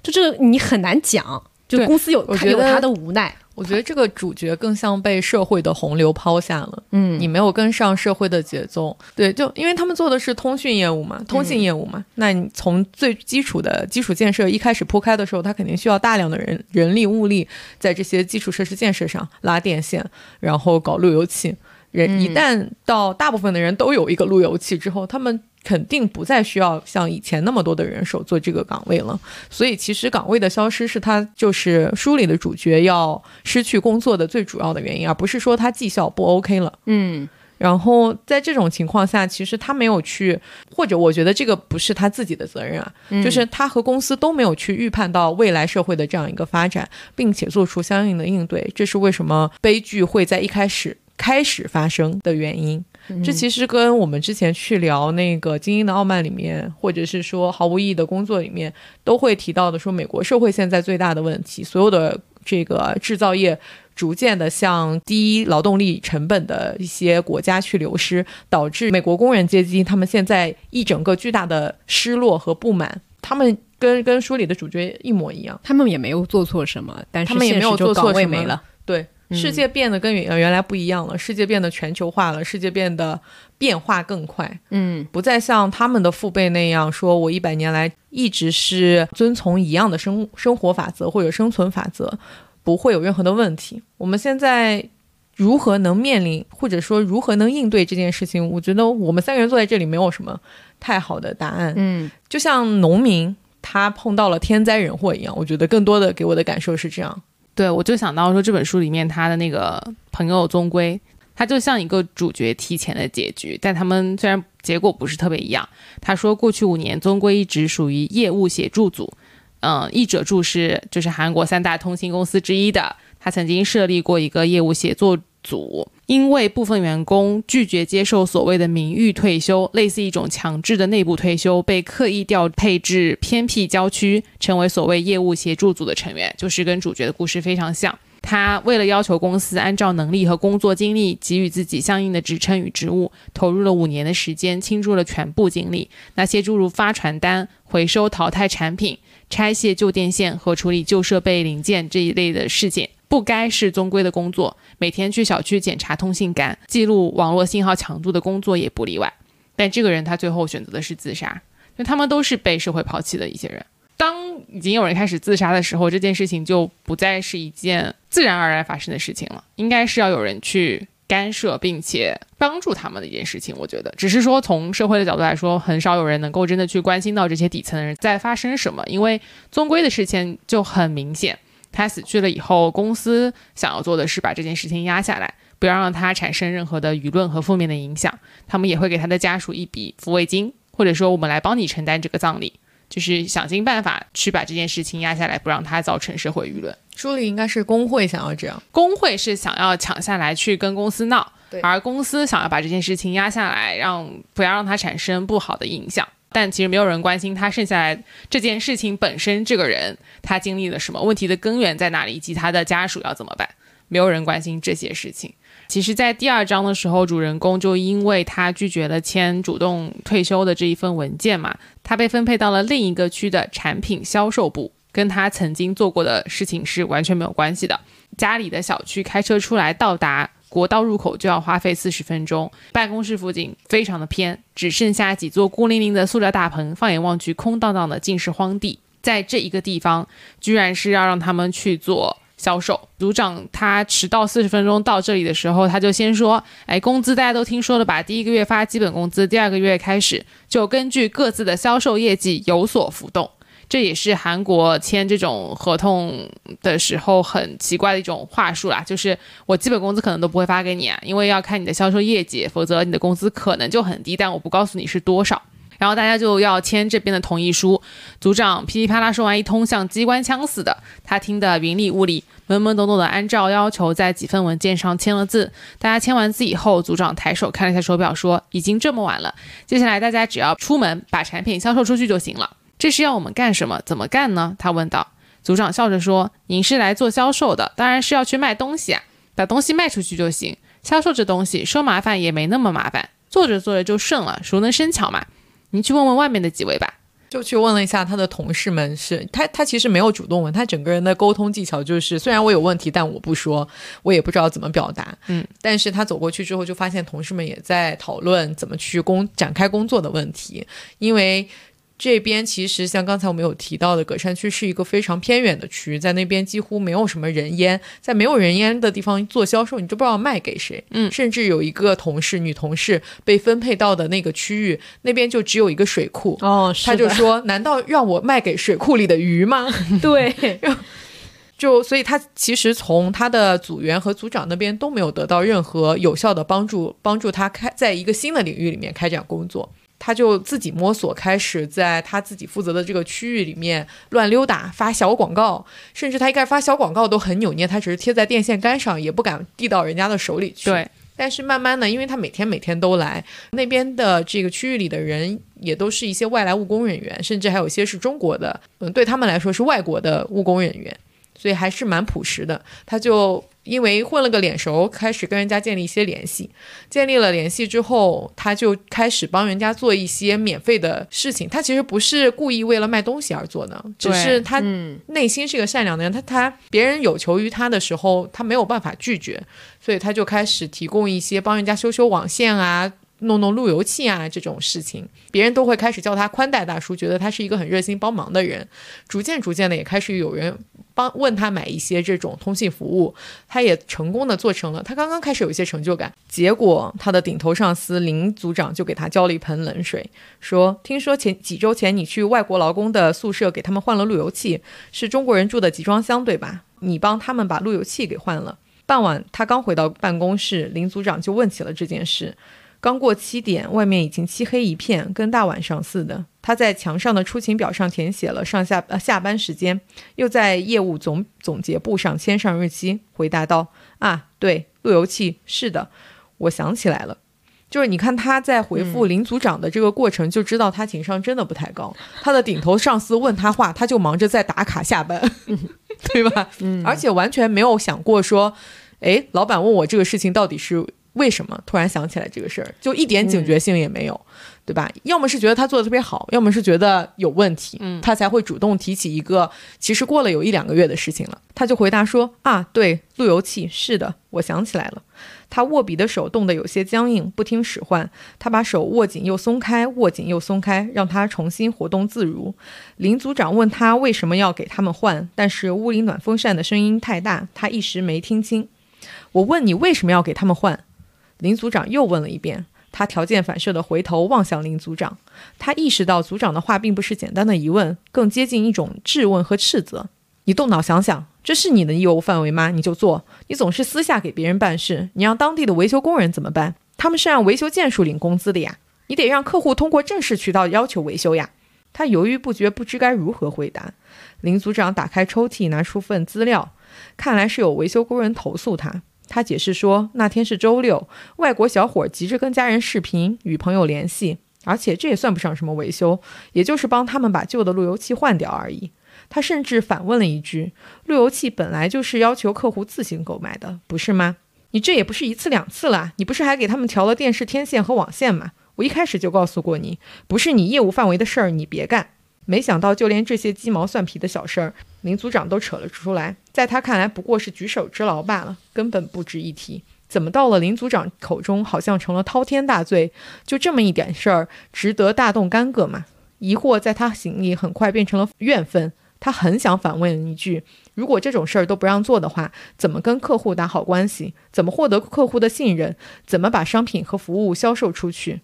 就这个你很难讲。就公司有他有他的无奈。我觉得这个主角更像被社会的洪流抛下了，嗯，你没有跟上社会的节奏，对，就因为他们做的是通讯业务嘛，通信业务嘛，那你从最基础的基础建设一开始铺开的时候，他肯定需要大量的人人力物力在这些基础设施建设上拉电线，然后搞路由器。人一旦到大部分的人都有一个路由器之后，他们。肯定不再需要像以前那么多的人手做这个岗位了，所以其实岗位的消失是他就是书里的主角要失去工作的最主要的原因，而不是说他绩效不 OK 了。嗯，然后在这种情况下，其实他没有去，或者我觉得这个不是他自己的责任啊，就是他和公司都没有去预判到未来社会的这样一个发展，并且做出相应的应对，这是为什么悲剧会在一开始开始发生的原因。这其实跟我们之前去聊那个《精英的傲慢》里面，或者是说毫无意义的工作里面，都会提到的，说美国社会现在最大的问题，所有的这个制造业逐渐的向低劳动力成本的一些国家去流失，导致美国工人阶级他们现在一整个巨大的失落和不满，他们跟跟书里的主角一模一样，他们也没有做错什么，但是他们也没有做错什么了，对。世界变得跟原原来不一样了，世界变得全球化了，世界变得变化更快。嗯，不再像他们的父辈那样说，我一百年来一直是遵从一样的生生活法则或者生存法则，不会有任何的问题。我们现在如何能面临，或者说如何能应对这件事情？我觉得我们三个人坐在这里没有什么太好的答案。嗯，就像农民他碰到了天灾人祸一样，我觉得更多的给我的感受是这样。对，我就想到说这本书里面他的那个朋友宗圭，他就像一个主角提前的结局，但他们虽然结果不是特别一样。他说，过去五年宗圭一直属于业务协助组，嗯，译者助是就是韩国三大通信公司之一的，他曾经设立过一个业务协作组，因为部分员工拒绝接受所谓的名誉退休，类似一种强制的内部退休，被刻意调配至偏僻郊区，成为所谓业务协助组的成员，就是跟主角的故事非常像。他为了要求公司按照能力和工作经历给予自己相应的职称与职务，投入了五年的时间，倾注了全部精力。那些诸如发传单、回收淘汰产品、拆卸旧电线和处理旧设备零件这一类的事情，不该是宗规的工作。每天去小区检查通信杆、记录网络信号强度的工作也不例外。但这个人他最后选择的是自杀，因为他们都是被社会抛弃的一些人。当已经有人开始自杀的时候，这件事情就不再是一件自然而然发生的事情了，应该是要有人去干涉并且帮助他们的一件事情。我觉得，只是说从社会的角度来说，很少有人能够真的去关心到这些底层的人在发生什么，因为宗规的事情就很明显，他死去了以后，公司想要做的是把这件事情压下来，不要让他产生任何的舆论和负面的影响。他们也会给他的家属一笔抚慰金，或者说我们来帮你承担这个葬礼。就是想尽办法去把这件事情压下来，不让他造成社会舆论。书里应该是工会想要这样，工会是想要抢下来去跟公司闹，而公司想要把这件事情压下来，让不要让它产生不好的影响。但其实没有人关心他剩下来这件事情本身，这个人他经历了什么，问题的根源在哪里，以及他的家属要怎么办，没有人关心这些事情。其实，在第二章的时候，主人公就因为他拒绝了签主动退休的这一份文件嘛，他被分配到了另一个区的产品销售部，跟他曾经做过的事情是完全没有关系的。家里的小区开车出来到达国道入口就要花费四十分钟，办公室附近非常的偏，只剩下几座孤零零的塑料大棚，放眼望去空荡荡的尽是荒地。在这一个地方，居然是要让他们去做。销售组长他迟到四十分钟到这里的时候，他就先说：“哎，工资大家都听说了吧？第一个月发基本工资，第二个月开始就根据各自的销售业绩有所浮动。这也是韩国签这种合同的时候很奇怪的一种话术啦，就是我基本工资可能都不会发给你啊，因为要看你的销售业绩，否则你的工资可能就很低，但我不告诉你是多少。”然后大家就要签这边的同意书，组长噼里啪啦说完一通，像机关枪似的，他听得云里雾里，懵懵懂懂的，按照要求在几份文件上签了字。大家签完字以后，组长抬手看了一下手表，说：“已经这么晚了，接下来大家只要出门把产品销售出去就行了。”这是要我们干什么？怎么干呢？他问道。组长笑着说：“您是来做销售的，当然是要去卖东西啊，把东西卖出去就行。销售这东西说麻烦也没那么麻烦，做着做着就顺了，熟能生巧嘛。”您去问问外面的几位吧，就去问了一下他的同事们，是他他其实没有主动问，他整个人的沟通技巧就是，虽然我有问题，但我不说，我也不知道怎么表达，嗯，但是他走过去之后，就发现同事们也在讨论怎么去工展开工作的问题，因为。这边其实像刚才我们有提到的，葛山区是一个非常偏远的区，在那边几乎没有什么人烟，在没有人烟的地方做销售，你都不知道卖给谁。嗯，甚至有一个同事，女同事被分配到的那个区域，那边就只有一个水库。哦，他就说：“难道让我卖给水库里的鱼吗？” 对，就所以他其实从他的组员和组长那边都没有得到任何有效的帮助，帮助他开在一个新的领域里面开展工作。他就自己摸索，开始在他自己负责的这个区域里面乱溜达，发小广告，甚至他一开始发小广告都很扭捏，他只是贴在电线杆上，也不敢递到人家的手里去。对，但是慢慢的，因为他每天每天都来那边的这个区域里的人，也都是一些外来务工人员，甚至还有些是中国的，嗯，对他们来说是外国的务工人员，所以还是蛮朴实的。他就。因为混了个脸熟，开始跟人家建立一些联系。建立了联系之后，他就开始帮人家做一些免费的事情。他其实不是故意为了卖东西而做的，只是他内心是个善良的人。他他别人有求于他的时候，他没有办法拒绝，所以他就开始提供一些帮人家修修网线啊。弄弄路由器啊，这种事情，别人都会开始叫他宽带大叔，觉得他是一个很热心帮忙的人。逐渐逐渐的，也开始有人帮问他买一些这种通信服务，他也成功的做成了。他刚刚开始有一些成就感，结果他的顶头上司林组长就给他浇了一盆冷水，说：“听说前几周前你去外国劳工的宿舍给他们换了路由器，是中国人住的集装箱对吧？你帮他们把路由器给换了。”傍晚，他刚回到办公室，林组长就问起了这件事。刚过七点，外面已经漆黑一片，跟大晚上似的。他在墙上的出勤表上填写了上下呃下班时间，又在业务总总结簿上签上日期，回答道：“啊，对，路由器是的，我想起来了。”就是你看他在回复林组长的这个过程，就知道他情商真的不太高。他的顶头上司问他话，他就忙着在打卡下班，对吧？嗯，而且完全没有想过说，哎，老板问我这个事情到底是。为什么突然想起来这个事儿，就一点警觉性也没有，对吧？要么是觉得他做的特别好，要么是觉得有问题，他才会主动提起一个其实过了有一两个月的事情了。他就回答说：“啊，对，路由器，是的，我想起来了。”他握笔的手冻得有些僵硬，不听使唤。他把手握紧又松开，握紧又松开，让他重新活动自如。林组长问他为什么要给他们换，但是屋里暖风扇的声音太大，他一时没听清。我问你为什么要给他们换？林组长又问了一遍，他条件反射地回头望向林组长。他意识到组长的话并不是简单的疑问，更接近一种质问和斥责。你动脑想想，这是你的业务范围吗？你就做。你总是私下给别人办事，你让当地的维修工人怎么办？他们是按维修件数领工资的呀。你得让客户通过正式渠道要求维修呀。他犹豫不决，不知该如何回答。林组长打开抽屉，拿出份资料，看来是有维修工人投诉他。他解释说，那天是周六，外国小伙急着跟家人视频，与朋友联系，而且这也算不上什么维修，也就是帮他们把旧的路由器换掉而已。他甚至反问了一句：“路由器本来就是要求客户自行购买的，不是吗？你这也不是一次两次了，你不是还给他们调了电视天线和网线吗？我一开始就告诉过你，不是你业务范围的事儿，你别干。”没想到，就连这些鸡毛蒜皮的小事儿，林组长都扯了出来。在他看来，不过是举手之劳罢了，根本不值一提。怎么到了林组长口中，好像成了滔天大罪？就这么一点事儿，值得大动干戈吗？疑惑在他心里很快变成了怨愤。他很想反问一句：如果这种事儿都不让做的话，怎么跟客户打好关系？怎么获得客户的信任？怎么把商品和服务销售出去？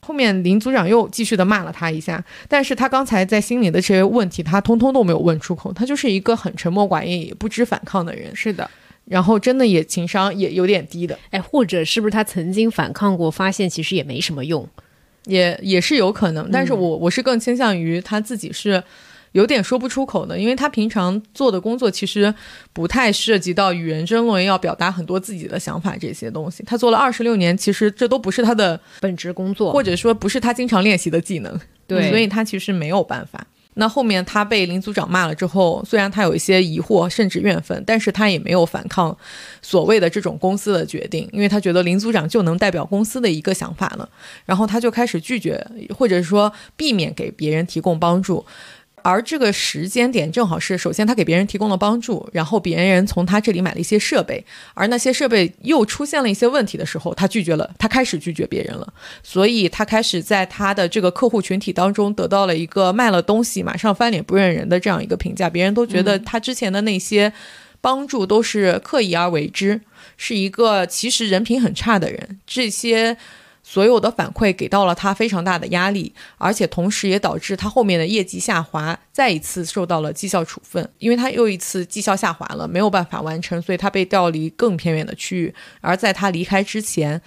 后面林组长又继续的骂了他一下，但是他刚才在心里的这些问题，他通通都没有问出口。他就是一个很沉默寡言，也不知反抗的人。是的，然后真的也情商也有点低的。哎，或者是不是他曾经反抗过，发现其实也没什么用，也也是有可能。但是我我是更倾向于他自己是。有点说不出口的，因为他平常做的工作其实不太涉及到与人争论，要表达很多自己的想法这些东西。他做了二十六年，其实这都不是他的本职工作，或者说不是他经常练习的技能。对，所以他其实没有办法。那后面他被林组长骂了之后，虽然他有一些疑惑甚至怨愤，但是他也没有反抗所谓的这种公司的决定，因为他觉得林组长就能代表公司的一个想法了。然后他就开始拒绝，或者说避免给别人提供帮助。而这个时间点正好是，首先他给别人提供了帮助，然后别人从他这里买了一些设备，而那些设备又出现了一些问题的时候，他拒绝了，他开始拒绝别人了，所以他开始在他的这个客户群体当中得到了一个卖了东西马上翻脸不认人的这样一个评价，别人都觉得他之前的那些帮助都是刻意而为之，是一个其实人品很差的人，这些。所有的反馈给到了他非常大的压力，而且同时也导致他后面的业绩下滑，再一次受到了绩效处分，因为他又一次绩效下滑了，没有办法完成，所以他被调离更偏远的区域。而在他离开之前，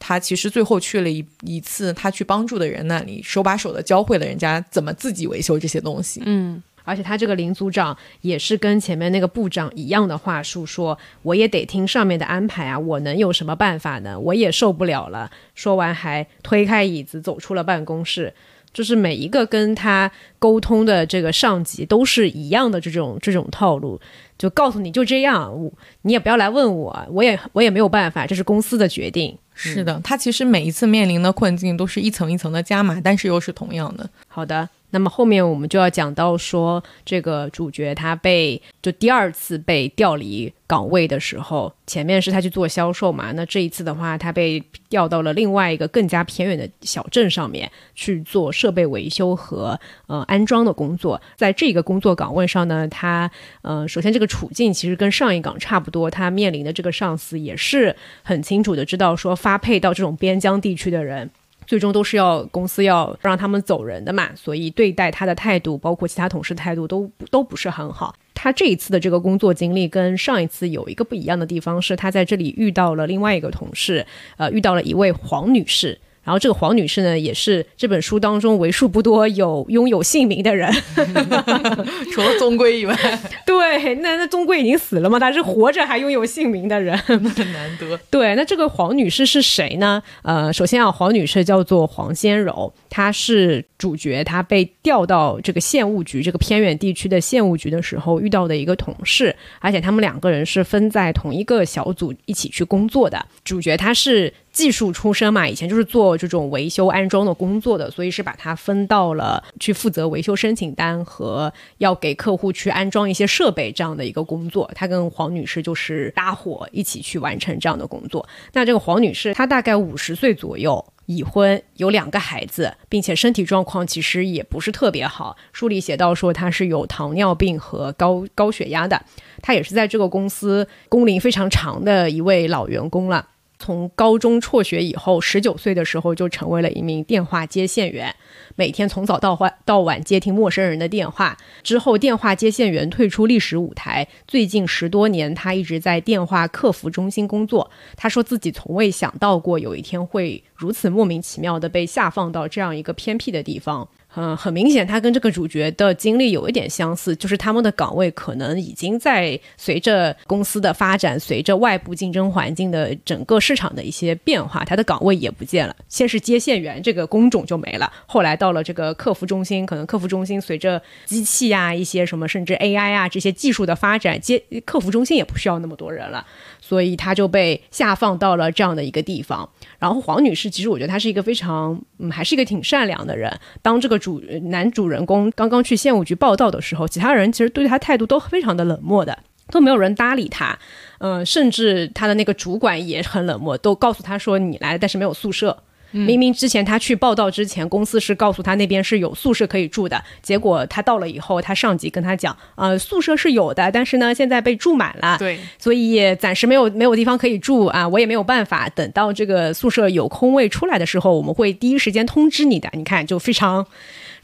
他其实最后去了一一次他去帮助的人那里，手把手的教会了人家怎么自己维修这些东西。嗯。而且他这个林组长也是跟前面那个部长一样的话术，说我也得听上面的安排啊，我能有什么办法呢？我也受不了了。说完还推开椅子走出了办公室。就是每一个跟他沟通的这个上级都是一样的这种这种套路，就告诉你就这样，你也不要来问我，我也我也没有办法，这是公司的决定。是的，他其实每一次面临的困境都是一层一层的加码，但是又是同样的。好的。那么后面我们就要讲到说，这个主角他被就第二次被调离岗位的时候，前面是他去做销售嘛，那这一次的话，他被调到了另外一个更加偏远的小镇上面去做设备维修和呃安装的工作。在这个工作岗位上呢，他呃首先这个处境其实跟上一岗差不多，他面临的这个上司也是很清楚的知道说发配到这种边疆地区的人。最终都是要公司要让他们走人的嘛，所以对待他的态度，包括其他同事态度都都不是很好。他这一次的这个工作经历跟上一次有一个不一样的地方是，他在这里遇到了另外一个同事，呃，遇到了一位黄女士。然后这个黄女士呢，也是这本书当中为数不多有拥有姓名的人，除了宗圭以外，对，那那宗圭已经死了嘛，她是活着还拥有姓名的人，很难得。对，那这个黄女士是谁呢？呃，首先啊，黄女士叫做黄先柔，他是主角，他被调到这个县务局这个偏远地区的县务局的时候遇到的一个同事，而且他们两个人是分在同一个小组一起去工作的。主角他是。技术出身嘛，以前就是做这种维修安装的工作的，所以是把他分到了去负责维修申请单和要给客户去安装一些设备这样的一个工作。他跟黄女士就是搭伙一起去完成这样的工作。那这个黄女士她大概五十岁左右，已婚，有两个孩子，并且身体状况其实也不是特别好。书里写到说他是有糖尿病和高高血压的，他也是在这个公司工龄非常长的一位老员工了。从高中辍学以后，十九岁的时候就成为了一名电话接线员，每天从早到晚到晚接听陌生人的电话。之后，电话接线员退出历史舞台，最近十多年，他一直在电话客服中心工作。他说自己从未想到过有一天会如此莫名其妙的被下放到这样一个偏僻的地方。嗯，很明显，他跟这个主角的经历有一点相似，就是他们的岗位可能已经在随着公司的发展，随着外部竞争环境的整个市场的一些变化，他的岗位也不见了。先是接线员这个工种就没了，后来到了这个客服中心，可能客服中心随着机器啊、一些什么甚至 AI 啊这些技术的发展，接客服中心也不需要那么多人了，所以他就被下放到了这样的一个地方。然后黄女士，其实我觉得她是一个非常，嗯，还是一个挺善良的人。当这个。主男主人公刚刚去县务局报道的时候，其他人其实对他态度都非常的冷漠的，都没有人搭理他。嗯，甚至他的那个主管也很冷漠，都告诉他说：“你来，但是没有宿舍。”明明之前他去报道之前，公司是告诉他那边是有宿舍可以住的，结果他到了以后，他上级跟他讲：“呃，宿舍是有的，但是呢，现在被住满了，对，所以暂时没有没有地方可以住啊，我也没有办法。等到这个宿舍有空位出来的时候，我们会第一时间通知你的。”你看，就非常。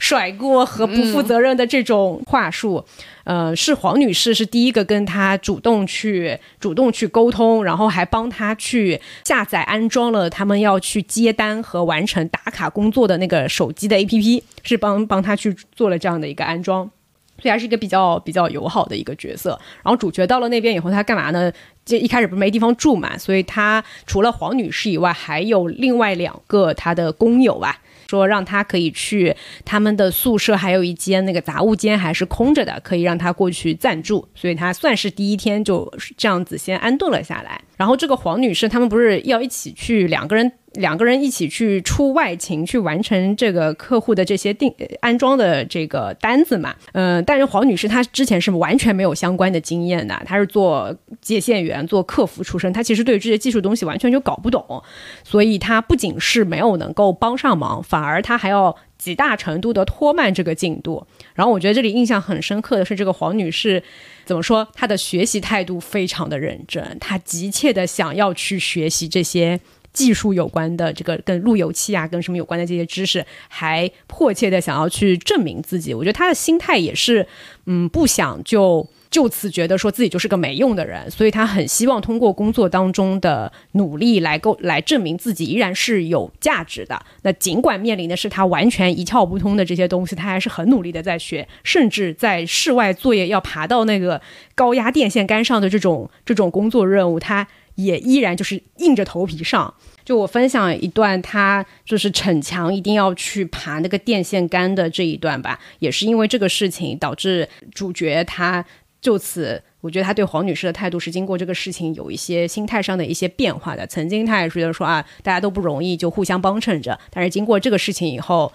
甩锅和不负责任的这种话术，呃，是黄女士是第一个跟他主动去主动去沟通，然后还帮他去下载安装了他们要去接单和完成打卡工作的那个手机的 APP，是帮帮他去做了这样的一个安装，所以还是一个比较比较友好的一个角色。然后主角到了那边以后，他干嘛呢？就一开始不是没地方住嘛，所以他除了黄女士以外，还有另外两个他的工友啊。说让他可以去他们的宿舍，还有一间那个杂物间还是空着的，可以让他过去暂住，所以他算是第一天就这样子先安顿了下来。然后这个黄女士他们不是要一起去两个人。两个人一起去出外勤，去完成这个客户的这些定安装的这个单子嘛？嗯，但是黄女士她之前是完全没有相关的经验的，她是做接线员、做客服出身，她其实对这些技术东西完全就搞不懂，所以她不仅是没有能够帮上忙，反而她还要极大程度的拖慢这个进度。然后我觉得这里印象很深刻的是，这个黄女士怎么说？她的学习态度非常的认真，她急切的想要去学习这些。技术有关的这个跟路由器啊，跟什么有关的这些知识，还迫切的想要去证明自己。我觉得他的心态也是，嗯，不想就就此觉得说自己就是个没用的人，所以他很希望通过工作当中的努力来够来证明自己依然是有价值的。那尽管面临的是他完全一窍不通的这些东西，他还是很努力的在学，甚至在室外作业要爬到那个高压电线杆上的这种这种工作任务，他。也依然就是硬着头皮上。就我分享一段，他就是逞强一定要去爬那个电线杆的这一段吧。也是因为这个事情，导致主角他就此，我觉得他对黄女士的态度是经过这个事情有一些心态上的一些变化的。曾经他也是觉得说啊，大家都不容易，就互相帮衬着。但是经过这个事情以后。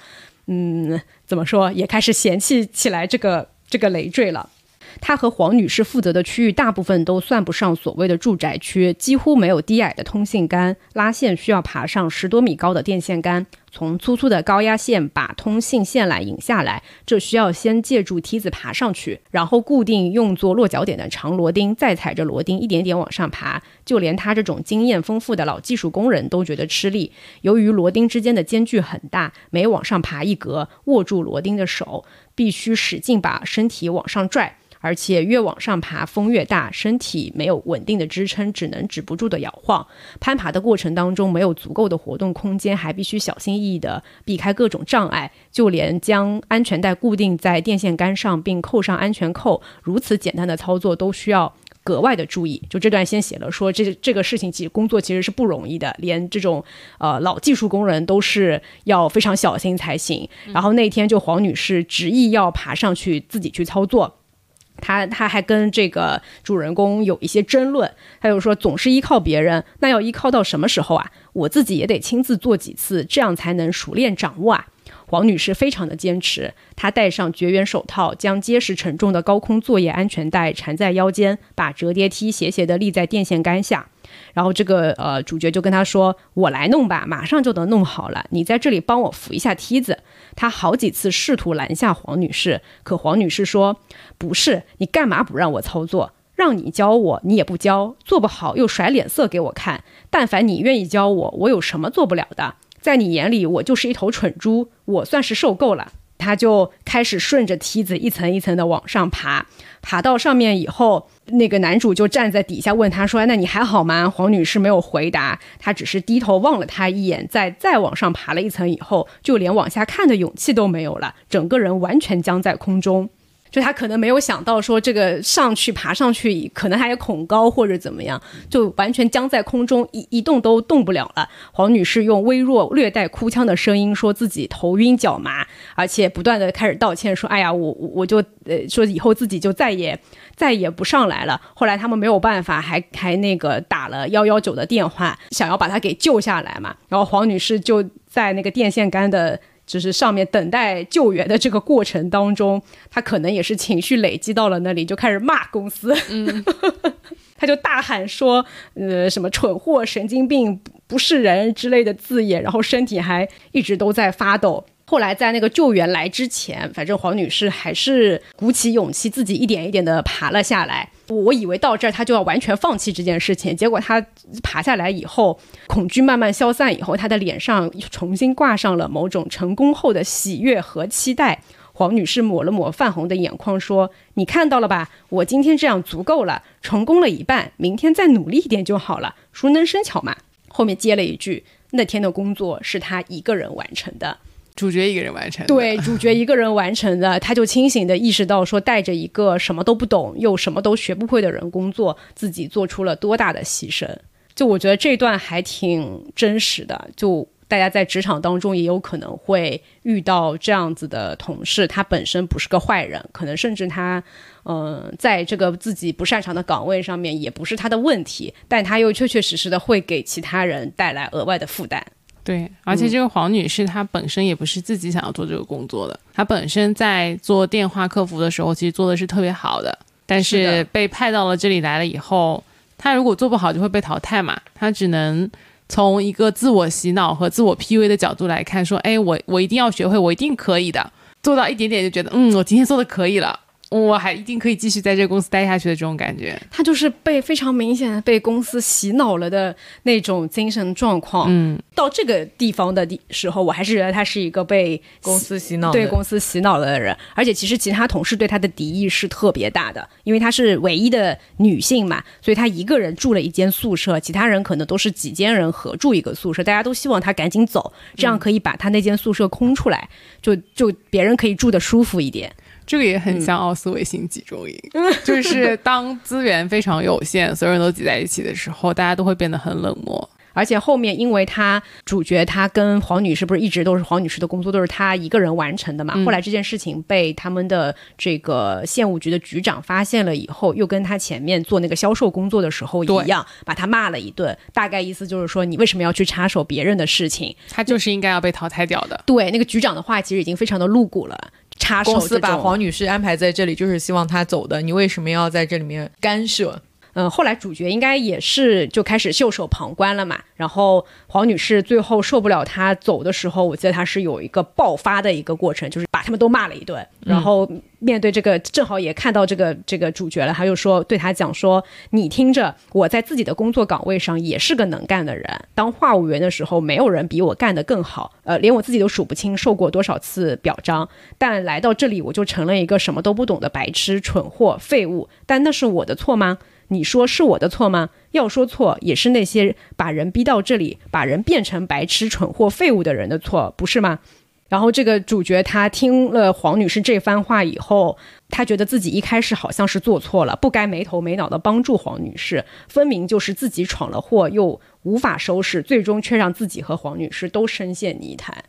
嗯，怎么说，也开始嫌弃 起来这个这个累赘了。他和黄女士负责的区域大部分都算不上所谓的住宅区，几乎没有低矮的通信杆，拉线需要爬上十多米高的电线杆，从粗粗的高压线把通信线缆引下来，这需要先借助梯子爬上去，然后固定用作落脚点的长螺钉，再踩着螺钉一点点往上爬。就连他这种经验丰富的老技术工人都觉得吃力，由于螺钉之间的间距很大，每往上爬一格，握住螺钉的手必须使劲把身体往上拽。而且越往上爬，风越大，身体没有稳定的支撑，只能止不住的摇晃。攀爬的过程当中没有足够的活动空间，还必须小心翼翼地避开各种障碍。就连将安全带固定在电线杆上并扣上安全扣，如此简单的操作都需要格外的注意。就这段先写了说，这这个事情其实工作其实是不容易的，连这种呃老技术工人都是要非常小心才行。然后那天就黄女士执意要爬上去自己去操作。他他还跟这个主人公有一些争论，他就说总是依靠别人，那要依靠到什么时候啊？我自己也得亲自做几次，这样才能熟练掌握啊。黄女士非常的坚持，她戴上绝缘手套，将结实沉重的高空作业安全带缠在腰间，把折叠梯斜斜地立在电线杆下。然后这个呃主角就跟他说：“我来弄吧，马上就能弄好了。你在这里帮我扶一下梯子。”他好几次试图拦下黄女士，可黄女士说：“不是，你干嘛不让我操作？让你教我，你也不教，做不好又甩脸色给我看。但凡你愿意教我，我有什么做不了的？在你眼里，我就是一头蠢猪，我算是受够了。”他就开始顺着梯子一层一层的往上爬，爬到上面以后，那个男主就站在底下问他说：“那你还好吗？”黄女士没有回答，她只是低头望了他一眼，再再往上爬了一层以后，就连往下看的勇气都没有了，整个人完全僵在空中。就他可能没有想到说这个上去爬上去，可能还有恐高或者怎么样，就完全僵在空中一一动都动不了了。黄女士用微弱、略带哭腔的声音说自己头晕脚麻，而且不断的开始道歉说：“哎呀，我我就呃说以后自己就再也再也不上来了。”后来他们没有办法，还还那个打了幺幺九的电话，想要把他给救下来嘛。然后黄女士就在那个电线杆的。就是上面等待救援的这个过程当中，他可能也是情绪累积到了那里，就开始骂公司。嗯，他就大喊说：“呃，什么蠢货、神经病、不是人之类的字眼，然后身体还一直都在发抖。”后来在那个救援来之前，反正黄女士还是鼓起勇气，自己一点一点的爬了下来。我以为到这儿她就要完全放弃这件事情，结果她爬下来以后，恐惧慢慢消散以后，她的脸上重新挂上了某种成功后的喜悦和期待。黄女士抹了抹泛红的眼眶，说：“你看到了吧？我今天这样足够了，成功了一半，明天再努力一点就好了。熟能生巧嘛。”后面接了一句：“那天的工作是她一个人完成的。”主角一个人完成，对，主角一个人完成的，他就清醒的意识到，说带着一个什么都不懂又什么都学不会的人工作，自己做出了多大的牺牲。就我觉得这段还挺真实的，就大家在职场当中也有可能会遇到这样子的同事，他本身不是个坏人，可能甚至他，嗯，在这个自己不擅长的岗位上面也不是他的问题，但他又确确实实的会给其他人带来额外的负担。对，而且这个黄女士她本身也不是自己想要做这个工作的，她本身在做电话客服的时候，其实做的是特别好的，但是被派到了这里来了以后，她如果做不好就会被淘汰嘛，她只能从一个自我洗脑和自我 PUA 的角度来看，说，哎，我我一定要学会，我一定可以的，做到一点点就觉得，嗯，我今天做的可以了。我还一定可以继续在这个公司待下去的这种感觉，他就是被非常明显的被公司洗脑了的那种精神状况。嗯，到这个地方的地时候，我还是觉得他是一个被公司洗脑、对公司洗脑了的人。而且，其实其他同事对他的敌意是特别大的，因为她是唯一的女性嘛，所以她一个人住了一间宿舍，其他人可能都是几间人合住一个宿舍，大家都希望她赶紧走，这样可以把她那间宿舍空出来，就就别人可以住的舒服一点。这个也很像奥斯维辛集中营，就是当资源非常有限，所有人都挤在一起的时候，大家都会变得很冷漠。而且后面因为他主角他跟黄女士不是一直都是黄女士的工作都是他一个人完成的嘛，后来这件事情被他们的这个县务局的局长发现了以后，又跟他前面做那个销售工作的时候一样，把他骂了一顿，大概意思就是说你为什么要去插手别人的事情？他就是应该要被淘汰掉的。对，那个局长的话其实已经非常的露骨了。插手公司把黄女士安排在这里，就是希望她走的。你为什么要在这里面干涉？嗯，后来主角应该也是就开始袖手旁观了嘛。然后黄女士最后受不了他走的时候，我记得她是有一个爆发的一个过程，就是把他们都骂了一顿。然后面对这个，正好也看到这个这个主角了，他就说对他讲说：“你听着，我在自己的工作岗位上也是个能干的人。当话务员的时候，没有人比我干得更好，呃，连我自己都数不清受过多少次表彰。但来到这里，我就成了一个什么都不懂的白痴、蠢货、废物。但那是我的错吗？”你说是我的错吗？要说错，也是那些把人逼到这里，把人变成白痴、蠢货、废物的人的错，不是吗？然后这个主角他听了黄女士这番话以后，他觉得自己一开始好像是做错了，不该没头没脑的帮助黄女士，分明就是自己闯了祸，又无法收拾，最终却让自己和黄女士都深陷泥潭。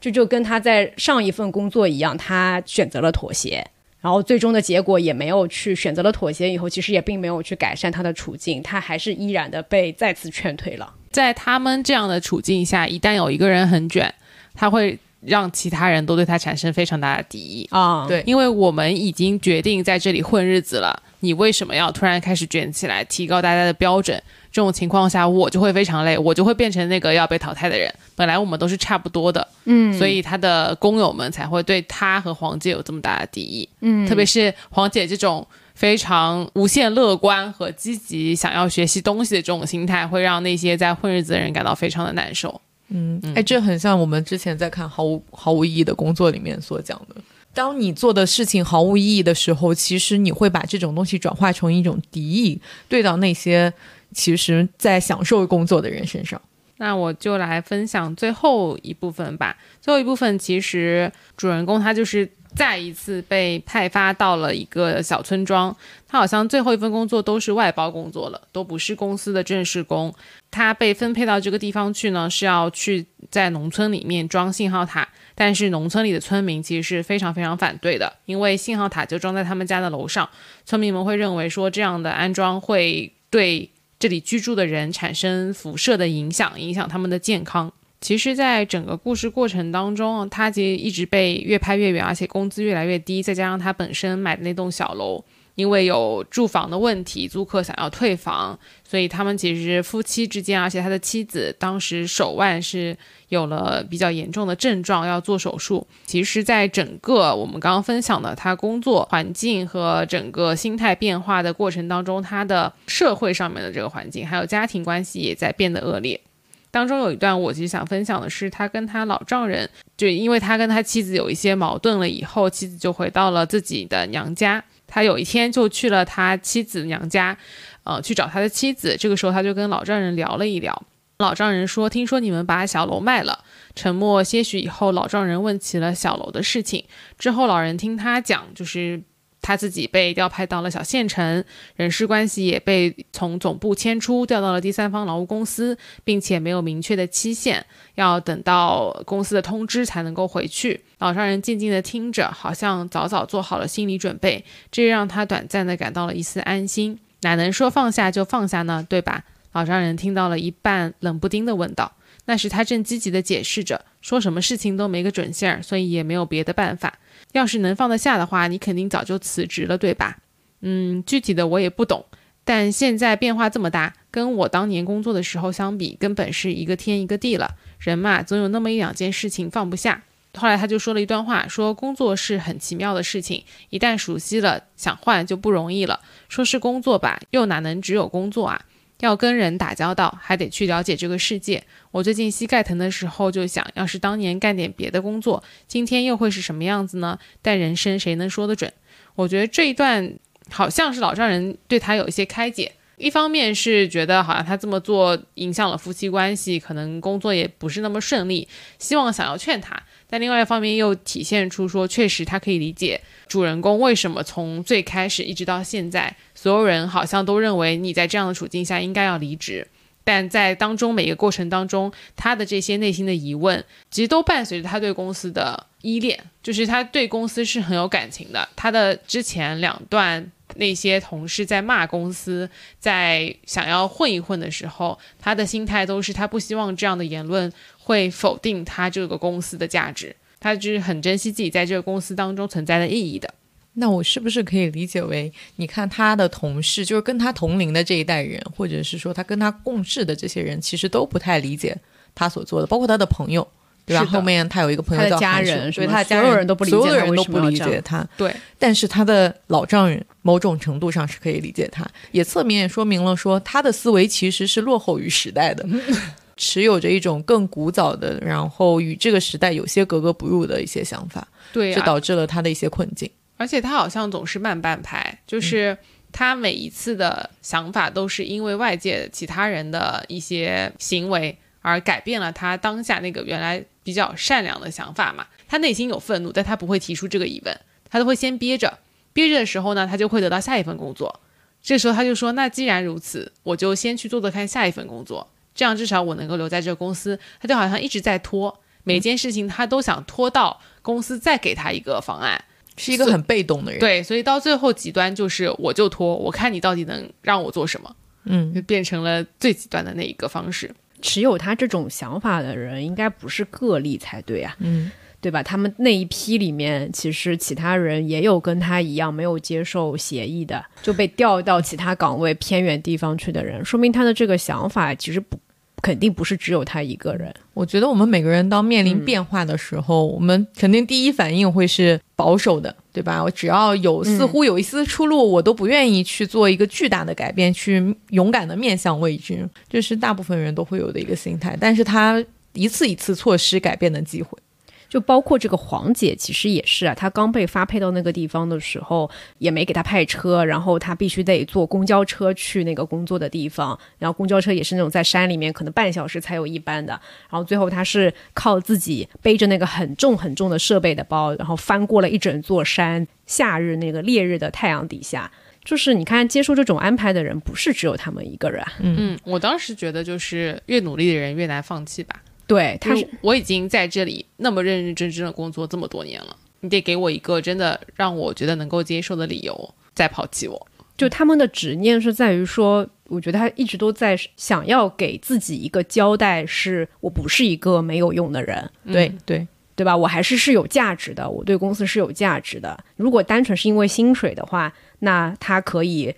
这就跟他在上一份工作一样，他选择了妥协。然后最终的结果也没有去选择了妥协，以后其实也并没有去改善他的处境，他还是依然的被再次劝退了。在他们这样的处境下，一旦有一个人很卷，他会让其他人都对他产生非常大的敌意啊。对，因为我们已经决定在这里混日子了，你为什么要突然开始卷起来，提高大家的标准？这种情况下，我就会非常累，我就会变成那个要被淘汰的人。本来我们都是差不多的，嗯，所以他的工友们才会对他和黄姐有这么大的敌意，嗯，特别是黄姐这种非常无限乐观和积极想要学习东西的这种心态，会让那些在混日子的人感到非常的难受。嗯，哎，这很像我们之前在看毫无毫无意义的工作里面所讲的，当你做的事情毫无意义的时候，其实你会把这种东西转化成一种敌意，对到那些。其实，在享受工作的人身上，那我就来分享最后一部分吧。最后一部分，其实主人公他就是再一次被派发到了一个小村庄，他好像最后一份工作都是外包工作了，都不是公司的正式工。他被分配到这个地方去呢，是要去在农村里面装信号塔，但是农村里的村民其实是非常非常反对的，因为信号塔就装在他们家的楼上，村民们会认为说这样的安装会对。这里居住的人产生辐射的影响，影响他们的健康。其实，在整个故事过程当中，他其实一直被越拍越远，而且工资越来越低。再加上他本身买的那栋小楼。因为有住房的问题，租客想要退房，所以他们其实夫妻之间，而且他的妻子当时手腕是有了比较严重的症状，要做手术。其实，在整个我们刚刚分享的他工作环境和整个心态变化的过程当中，他的社会上面的这个环境，还有家庭关系也在变得恶劣。当中有一段我其实想分享的是，他跟他老丈人，就因为他跟他妻子有一些矛盾了以后，妻子就回到了自己的娘家。他有一天就去了他妻子娘家，呃，去找他的妻子。这个时候他就跟老丈人聊了一聊。老丈人说：“听说你们把小楼卖了。”沉默些许以后，老丈人问起了小楼的事情。之后老人听他讲，就是。他自己被调派到了小县城，人事关系也被从总部迁出，调到了第三方劳务公司，并且没有明确的期限，要等到公司的通知才能够回去。老丈人静静地听着，好像早早做好了心理准备，这让他短暂地感到了一丝安心。哪能说放下就放下呢？对吧？老丈人听到了一半，冷不丁地问道。那时他正积极地解释着，说什么事情都没个准信儿，所以也没有别的办法。要是能放得下的话，你肯定早就辞职了，对吧？嗯，具体的我也不懂，但现在变化这么大，跟我当年工作的时候相比，根本是一个天一个地了。人嘛，总有那么一两件事情放不下。后来他就说了一段话，说工作是很奇妙的事情，一旦熟悉了，想换就不容易了。说是工作吧，又哪能只有工作啊？要跟人打交道，还得去了解这个世界。我最近膝盖疼的时候，就想要是当年干点别的工作，今天又会是什么样子呢？但人生谁能说得准？我觉得这一段好像是老丈人对他有一些开解。一方面是觉得好像他这么做影响了夫妻关系，可能工作也不是那么顺利，希望想要劝他；但另外一方面又体现出说，确实他可以理解主人公为什么从最开始一直到现在，所有人好像都认为你在这样的处境下应该要离职。但在当中每个过程当中，他的这些内心的疑问，其实都伴随着他对公司的依恋，就是他对公司是很有感情的。他的之前两段那些同事在骂公司，在想要混一混的时候，他的心态都是他不希望这样的言论会否定他这个公司的价值，他就是很珍惜自己在这个公司当中存在的意义的。那我是不是可以理解为，你看他的同事，就是跟他同龄的这一代人，或者是说他跟他共事的这些人，其实都不太理解他所做的，包括他的朋友，对吧？后面他有一个朋友叫家人，所以他的家人所有人都不理解所有人都不理解他。对，但是他的老丈人某种程度上是可以理解他，也侧面也说明了说他的思维其实是落后于时代的，持有着一种更古早的，然后与这个时代有些格格不入的一些想法，对，这导致了他的一些困境。而且他好像总是慢半拍，就是他每一次的想法都是因为外界其他人的一些行为而改变了他当下那个原来比较善良的想法嘛。他内心有愤怒，但他不会提出这个疑问，他都会先憋着。憋着的时候呢，他就会得到下一份工作。这时候他就说：“那既然如此，我就先去做做看下一份工作，这样至少我能够留在这个公司。”他就好像一直在拖，每件事情他都想拖到公司再给他一个方案。是一个很被动的人，对，所以到最后极端就是我就拖，我看你到底能让我做什么，嗯，就变成了最极端的那一个方式。持有他这种想法的人应该不是个例才对啊，嗯，对吧？他们那一批里面，其实其他人也有跟他一样没有接受协议的，就被调到其他岗位偏远地方去的人，说明他的这个想法其实不。肯定不是只有他一个人。我觉得我们每个人当面临变化的时候，我们肯定第一反应会是保守的，对吧？我只要有似乎有一丝出路，我都不愿意去做一个巨大的改变，去勇敢的面向未知，这是大部分人都会有的一个心态。但是他一次一次错失改变的机会。就包括这个黄姐，其实也是啊。她刚被发配到那个地方的时候，也没给她派车，然后她必须得坐公交车去那个工作的地方。然后公交车也是那种在山里面，可能半小时才有一班的。然后最后她是靠自己背着那个很重很重的设备的包，然后翻过了一整座山。夏日那个烈日的太阳底下，就是你看接受这种安排的人，不是只有他们一个人。嗯，我当时觉得就是越努力的人越难放弃吧。对，他是我已经在这里那么认认真真的工作这么多年了，你得给我一个真的让我觉得能够接受的理由再抛弃我。就他们的执念是在于说，我觉得他一直都在想要给自己一个交代，是我不是一个没有用的人，对对对吧？我还是是有价值的，我对公司是有价值的。如果单纯是因为薪水的话，那他可以。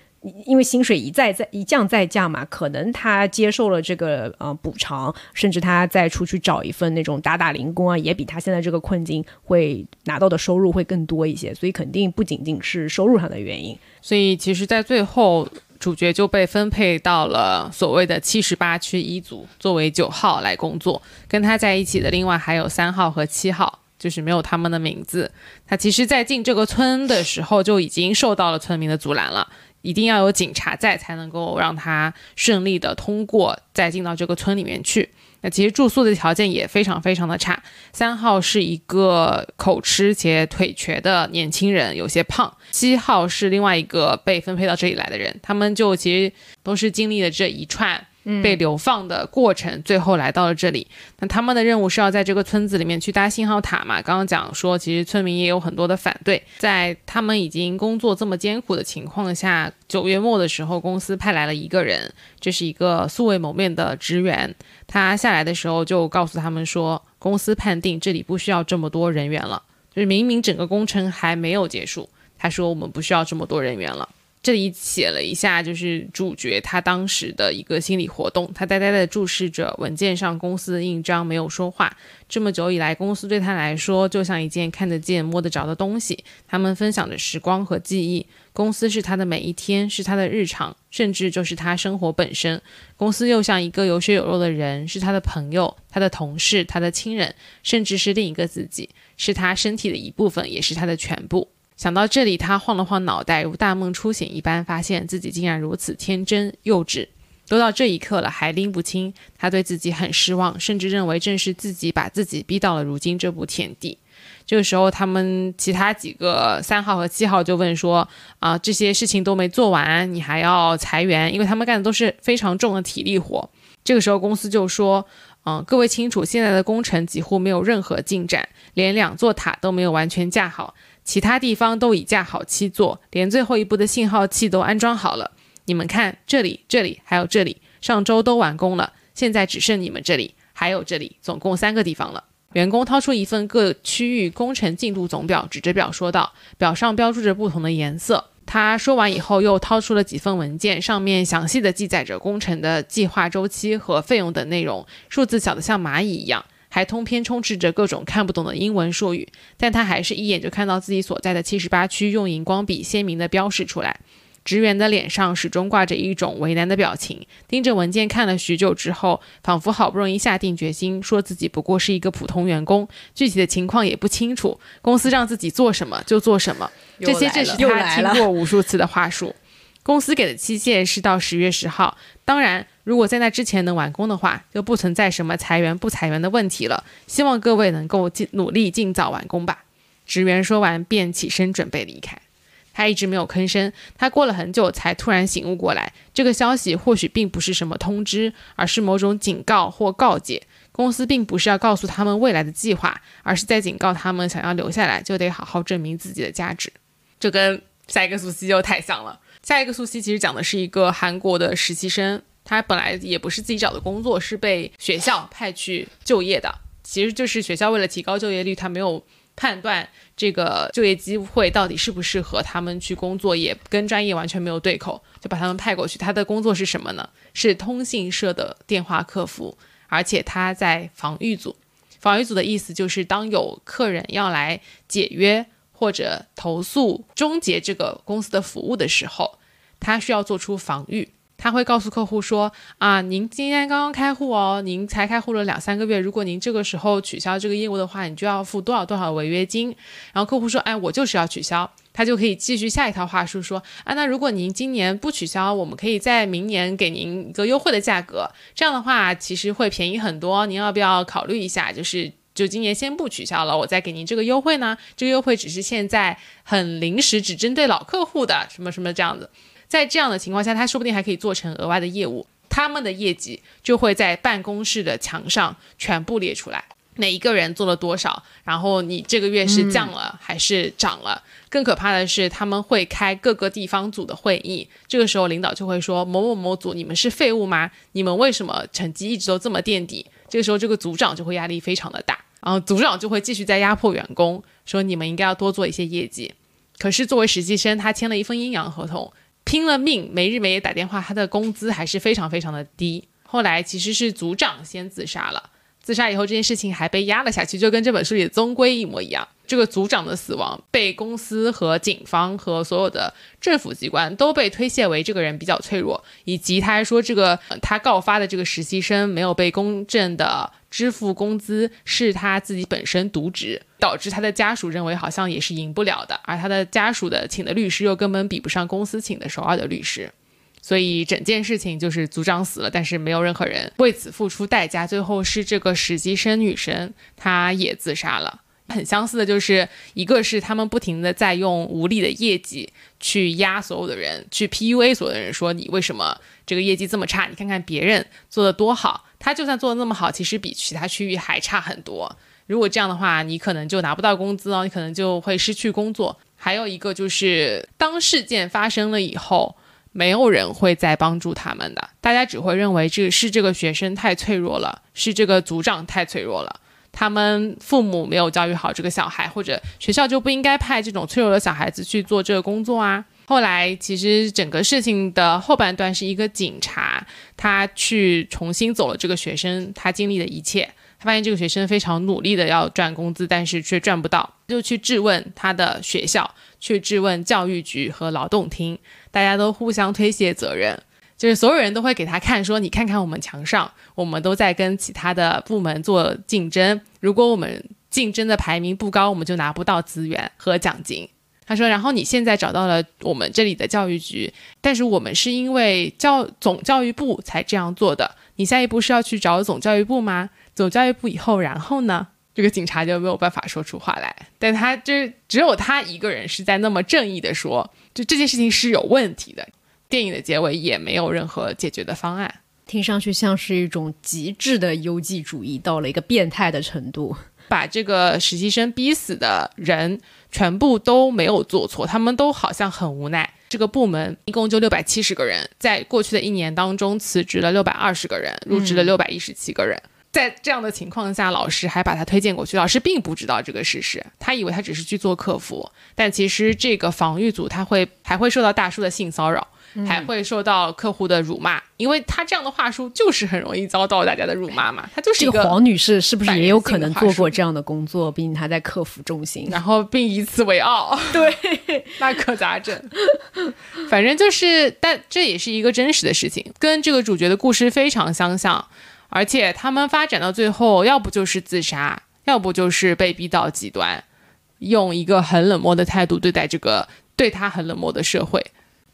因为薪水一再再一降再降嘛，可能他接受了这个呃补偿，甚至他再出去找一份那种打打零工啊，也比他现在这个困境会拿到的收入会更多一些。所以肯定不仅仅是收入上的原因。所以其实，在最后，主角就被分配到了所谓的七十八区一组，作为九号来工作。跟他在一起的另外还有三号和七号，就是没有他们的名字。他其实，在进这个村的时候就已经受到了村民的阻拦了。一定要有警察在，才能够让他顺利的通过，再进到这个村里面去。那其实住宿的条件也非常非常的差。三号是一个口吃且腿瘸的年轻人，有些胖。七号是另外一个被分配到这里来的人，他们就其实都是经历了这一串。被流放的过程，最后来到了这里。那他们的任务是要在这个村子里面去搭信号塔嘛？刚刚讲说，其实村民也有很多的反对。在他们已经工作这么艰苦的情况下，九月末的时候，公司派来了一个人，这是一个素未谋面的职员。他下来的时候就告诉他们说，公司判定这里不需要这么多人员了，就是明明整个工程还没有结束，他说我们不需要这么多人员了。这里写了一下，就是主角他当时的一个心理活动。他呆呆地注视着文件上公司的印章，没有说话。这么久以来，公司对他来说就像一件看得见、摸得着的东西。他们分享着时光和记忆。公司是他的每一天，是他的日常，甚至就是他生活本身。公司又像一个有血有肉的人，是他的朋友、他的同事、他的亲人，甚至是另一个自己，是他身体的一部分，也是他的全部。想到这里，他晃了晃脑袋，如大梦初醒一般，发现自己竟然如此天真幼稚。都到这一刻了，还拎不清，他对自己很失望，甚至认为正是自己把自己逼到了如今这步田地。这个时候，他们其他几个三号和七号就问说：“啊，这些事情都没做完，你还要裁员？因为他们干的都是非常重的体力活。”这个时候公司就说：“嗯，各位清楚，现在的工程几乎没有任何进展，连两座塔都没有完全架好，其他地方都已架好七座，连最后一步的信号器都安装好了。你们看，这里、这里还有这里，上周都完工了，现在只剩你们这里，还有这里，总共三个地方了。”员工掏出一份各区域工程进度总表，指着表说道：“表上标注着不同的颜色。”他说完以后，又掏出了几份文件，上面详细的记载着工程的计划周期和费用等内容，数字小得像蚂蚁一样，还通篇充斥着各种看不懂的英文术语。但他还是一眼就看到自己所在的七十八区用荧光笔鲜明的标示出来。职员的脸上始终挂着一种为难的表情，盯着文件看了许久之后，仿佛好不容易下定决心，说自己不过是一个普通员工，具体的情况也不清楚，公司让自己做什么就做什么。这些正是他听过无数次的话术。公司给的期限是到十月十号，当然，如果在那之前能完工的话，就不存在什么裁员不裁员的问题了。希望各位能够尽努力尽早完工吧。职员说完便起身准备离开。他一直没有吭声，他过了很久才突然醒悟过来，这个消息或许并不是什么通知，而是某种警告或告诫。公司并不是要告诉他们未来的计划，而是在警告他们，想要留下来就得好好证明自己的价值。这跟下一个苏西就太像了。下一个苏西其实讲的是一个韩国的实习生，他本来也不是自己找的工作，是被学校派去就业的。其实就是学校为了提高就业率，他没有。判断这个就业机会到底适不适合他们去工作，也跟专业完全没有对口，就把他们派过去。他的工作是什么呢？是通信社的电话客服，而且他在防御组。防御组的意思就是，当有客人要来解约或者投诉、终结这个公司的服务的时候，他需要做出防御。他会告诉客户说：“啊，您今天刚刚开户哦，您才开户了两三个月。如果您这个时候取消这个业务的话，你就要付多少多少违约金。”然后客户说：“哎，我就是要取消。”他就可以继续下一套话术说：“啊，那如果您今年不取消，我们可以在明年给您一个优惠的价格。这样的话，其实会便宜很多。您要不要考虑一下？就是就今年先不取消了，我再给您这个优惠呢？这个优惠只是现在很临时，只针对老客户的，什么什么这样子。”在这样的情况下，他说不定还可以做成额外的业务，他们的业绩就会在办公室的墙上全部列出来，哪一个人做了多少，然后你这个月是降了还是涨了。更可怕的是，他们会开各个地方组的会议，这个时候领导就会说某某某组，你们是废物吗？你们为什么成绩一直都这么垫底？这个时候，这个组长就会压力非常的大，然后组长就会继续在压迫员工，说你们应该要多做一些业绩。可是作为实习生，他签了一份阴阳合同。拼了命，没日没夜打电话，他的工资还是非常非常的低。后来其实是组长先自杀了，自杀以后这件事情还被压了下去，就跟这本书里的宗规一模一样。这个组长的死亡被公司和警方和所有的政府机关都被推卸为这个人比较脆弱，以及他还说这个他告发的这个实习生没有被公正的。支付工资是他自己本身渎职，导致他的家属认为好像也是赢不了的，而他的家属的请的律师又根本比不上公司请的首尔的律师，所以整件事情就是组长死了，但是没有任何人为此付出代价，最后是这个实习生女生，她也自杀了。很相似的就是一个是他们不停的在用无力的业绩去压所有的人，去 PUA 所有的人，说你为什么这个业绩这么差？你看看别人做的多好。他就算做的那么好，其实比其他区域还差很多。如果这样的话，你可能就拿不到工资哦，你可能就会失去工作。还有一个就是，当事件发生了以后，没有人会再帮助他们的，大家只会认为这是这个学生太脆弱了，是这个组长太脆弱了，他们父母没有教育好这个小孩，或者学校就不应该派这种脆弱的小孩子去做这个工作啊。后来，其实整个事情的后半段是一个警察，他去重新走了这个学生他经历的一切，发现这个学生非常努力的要赚工资，但是却赚不到，就去质问他的学校，去质问教育局和劳动厅，大家都互相推卸责任，就是所有人都会给他看，说你看看我们墙上，我们都在跟其他的部门做竞争，如果我们竞争的排名不高，我们就拿不到资源和奖金。他说：“然后你现在找到了我们这里的教育局，但是我们是因为教总教育部才这样做的。你下一步是要去找总教育部吗？总教育部以后，然后呢？这个警察就没有办法说出话来。但他就只有他一个人是在那么正义的说，就这件事情是有问题的。电影的结尾也没有任何解决的方案。听上去像是一种极致的优绩主义，到了一个变态的程度。把这个实习生逼死的人全部都没有做错，他们都好像很无奈。这个部门一共就六百七十个人，在过去的一年当中辞职了六百二十个人，入职了六百一十七个人。在这样的情况下，老师还把他推荐过去。老师并不知道这个事实，他以为他只是去做客服，但其实这个防御组他会还会受到大叔的性骚扰。还会受到客户的辱骂，因为他这样的话术就是很容易遭到大家的辱骂嘛。他就是一个黄女士，是不是也有可能做过这样的工作？毕竟她在客服中心，然后并以此为傲。对，那可咋整？反正就是，但这也是一个真实的事情，跟这个主角的故事非常相像。而且他们发展到最后，要不就是自杀，要不就是被逼到极端，用一个很冷漠的态度对待这个对他很冷漠的社会。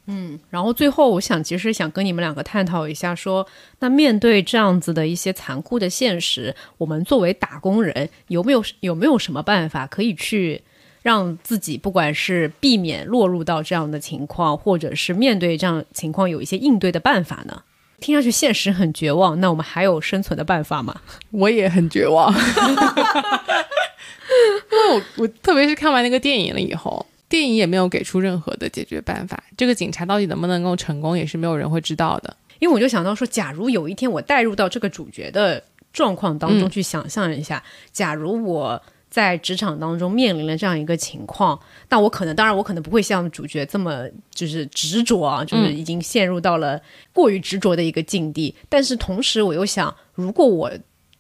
嗯，然后最后我想，其实想跟你们两个探讨一下，说那面对这样子的一些残酷的现实，我们作为打工人，有没有有没有什么办法可以去让自己，不管是避免落入到这样的情况，或者是面对这样情况有一些应对的办法呢？听上去现实很绝望，那我们还有生存的办法吗？我也很绝望，因为我我特别是看完那个电影了以后。电影也没有给出任何的解决办法，这个警察到底能不能够成功，也是没有人会知道的。因为我就想到说，假如有一天我带入到这个主角的状况当中去想象一下，假如我在职场当中面临了这样一个情况，但我可能，当然我可能不会像主角这么就是执着啊，就是已经陷入到了过于执着的一个境地。但是同时我又想，如果我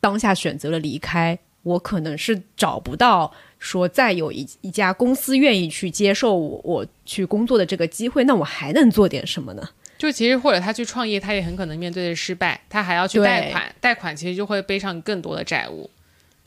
当下选择了离开，我可能是找不到。说再有一一家公司愿意去接受我我去工作的这个机会，那我还能做点什么呢？就其实或者他去创业，他也很可能面对的失败，他还要去贷款，贷款其实就会背上更多的债务。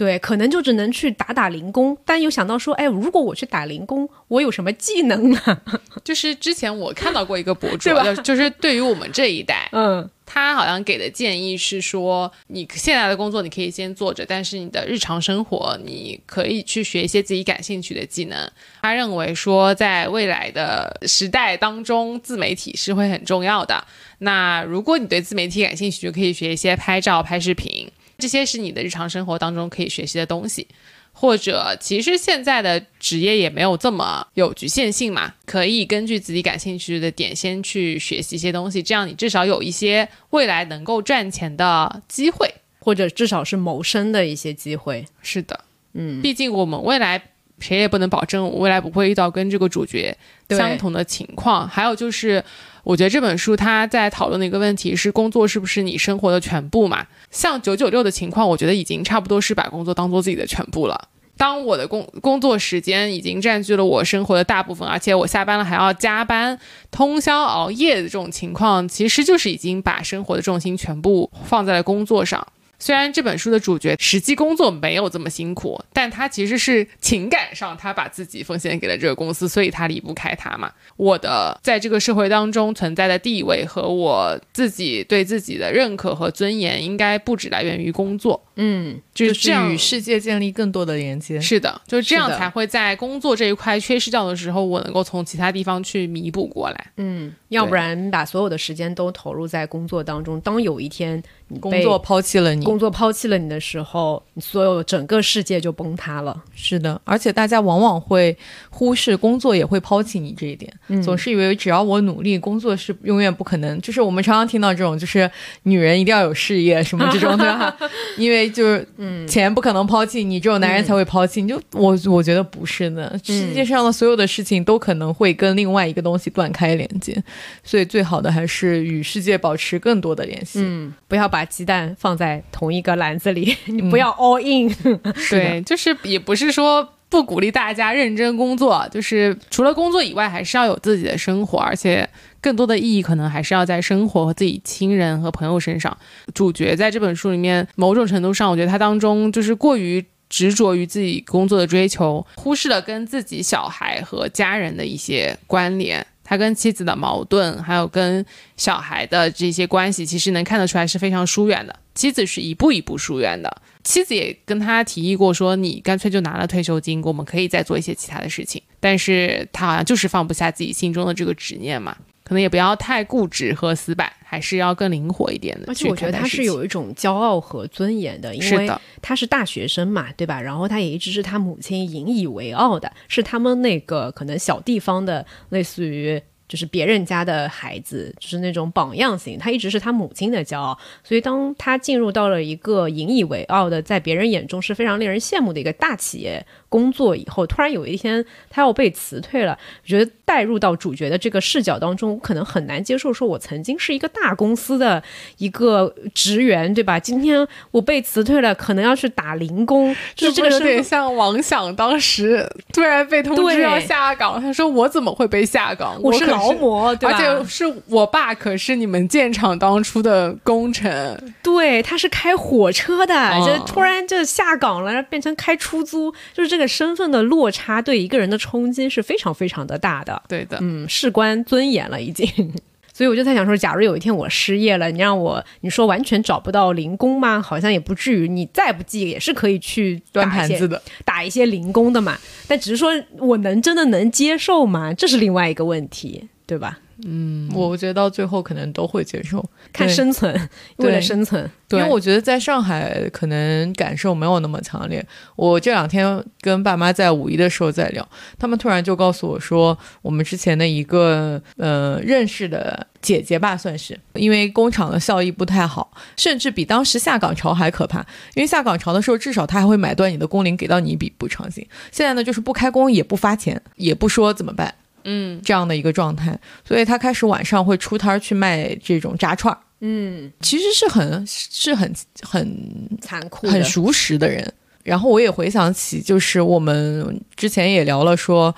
对，可能就只能去打打零工，但又想到说，哎，如果我去打零工，我有什么技能呢？就是之前我看到过一个博主，就是对于我们这一代，嗯。他好像给的建议是说，你现在的工作你可以先做着，但是你的日常生活你可以去学一些自己感兴趣的技能。他认为说，在未来的时代当中，自媒体是会很重要的。那如果你对自媒体感兴趣，就可以学一些拍照、拍视频，这些是你的日常生活当中可以学习的东西。或者，其实现在的职业也没有这么有局限性嘛，可以根据自己感兴趣的点先去学习一些东西，这样你至少有一些未来能够赚钱的机会，或者至少是谋生的一些机会。是的，嗯，毕竟我们未来谁也不能保证我未来不会遇到跟这个主角相同的情况。还有就是，我觉得这本书它在讨论的一个问题是，工作是不是你生活的全部嘛？像九九六的情况，我觉得已经差不多是把工作当做自己的全部了。当我的工工作时间已经占据了我生活的大部分，而且我下班了还要加班、通宵熬夜的这种情况，其实就是已经把生活的重心全部放在了工作上。虽然这本书的主角实际工作没有这么辛苦，但他其实是情感上他把自己奉献给了这个公司，所以他离不开他嘛。我的在这个社会当中存在的地位和我自己对自己的认可和尊严，应该不只来源于工作。嗯，就是这样与世界建立更多的连接。是的，就是这样才会在工作这一块缺失掉的时候，我能够从其他地方去弥补过来。嗯，要不然把所有的时间都投入在工作当中，当有一天你。工作抛弃了你，工作抛弃了你的时候，你所有整个世界就崩塌了。是的，而且大家往往会忽视工作也会抛弃你这一点，总是以为只要我努力，工作是永远不可能。就是我们常常听到这种，就是女人一定要有事业什么这种，对吧？因为就是钱不可能抛弃你，只有男人才会抛弃你。就我我觉得不是的，世界上的所有的事情都可能会跟另外一个东西断开连接，所以最好的还是与世界保持更多的联系。嗯，不要把。鸡蛋放在同一个篮子里，你不要 all in。对，就是也不是说不鼓励大家认真工作，就是除了工作以外，还是要有自己的生活，而且更多的意义可能还是要在生活和自己亲人和朋友身上。主角在这本书里面，某种程度上，我觉得他当中就是过于执着于自己工作的追求，忽视了跟自己小孩和家人的一些关联。他跟妻子的矛盾，还有跟小孩的这些关系，其实能看得出来是非常疏远的。妻子是一步一步疏远的。妻子也跟他提议过，说你干脆就拿了退休金，我们可以再做一些其他的事情。但是他好像就是放不下自己心中的这个执念嘛。可能也不要太固执和死板，还是要更灵活一点的。而且我觉得他是有一种骄傲和尊严的，因为他是大学生嘛，对吧？然后他也一直是他母亲引以为傲的，是他们那个可能小地方的，类似于。就是别人家的孩子，就是那种榜样型，他一直是他母亲的骄傲，所以当他进入到了一个引以为傲的，在别人眼中是非常令人羡慕的一个大企业。工作以后，突然有一天他要被辞退了，我觉得带入到主角的这个视角当中，可能很难接受。说我曾经是一个大公司的一个职员，对吧？今天我被辞退了，可能要去打零工，就 是这个有点像王想当时突然被通知要下岗，他说我怎么会被下岗？我是劳模，对吧而且是我爸可是你们建厂当初的功臣，对，他是开火车的，就突然就下岗了，变成开出租，就是这个。身份的落差对一个人的冲击是非常非常的大的，对的，嗯，事关尊严了已经，所以我就在想说，假如有一天我失业了，你让我你说完全找不到零工吗？好像也不至于，你再不济也是可以去端盘子的，打一些零工的嘛。但只是说我能真的能接受吗？这是另外一个问题，对吧？嗯，我觉得到最后可能都会接受，看生存，为了生存。因为我觉得在上海可能感受没有那么强烈。我这两天跟爸妈在五一的时候在聊，他们突然就告诉我说，我们之前的一个呃认识的姐姐吧，算是因为工厂的效益不太好，甚至比当时下岗潮还可怕。因为下岗潮的时候，至少他还会买断你的工龄，给到你一笔补偿金。现在呢，就是不开工也不发钱，也不说怎么办。嗯，这样的一个状态，所以他开始晚上会出摊儿去卖这种炸串儿。嗯，其实是很是很很残酷、很熟识的人。然后我也回想起，就是我们之前也聊了说，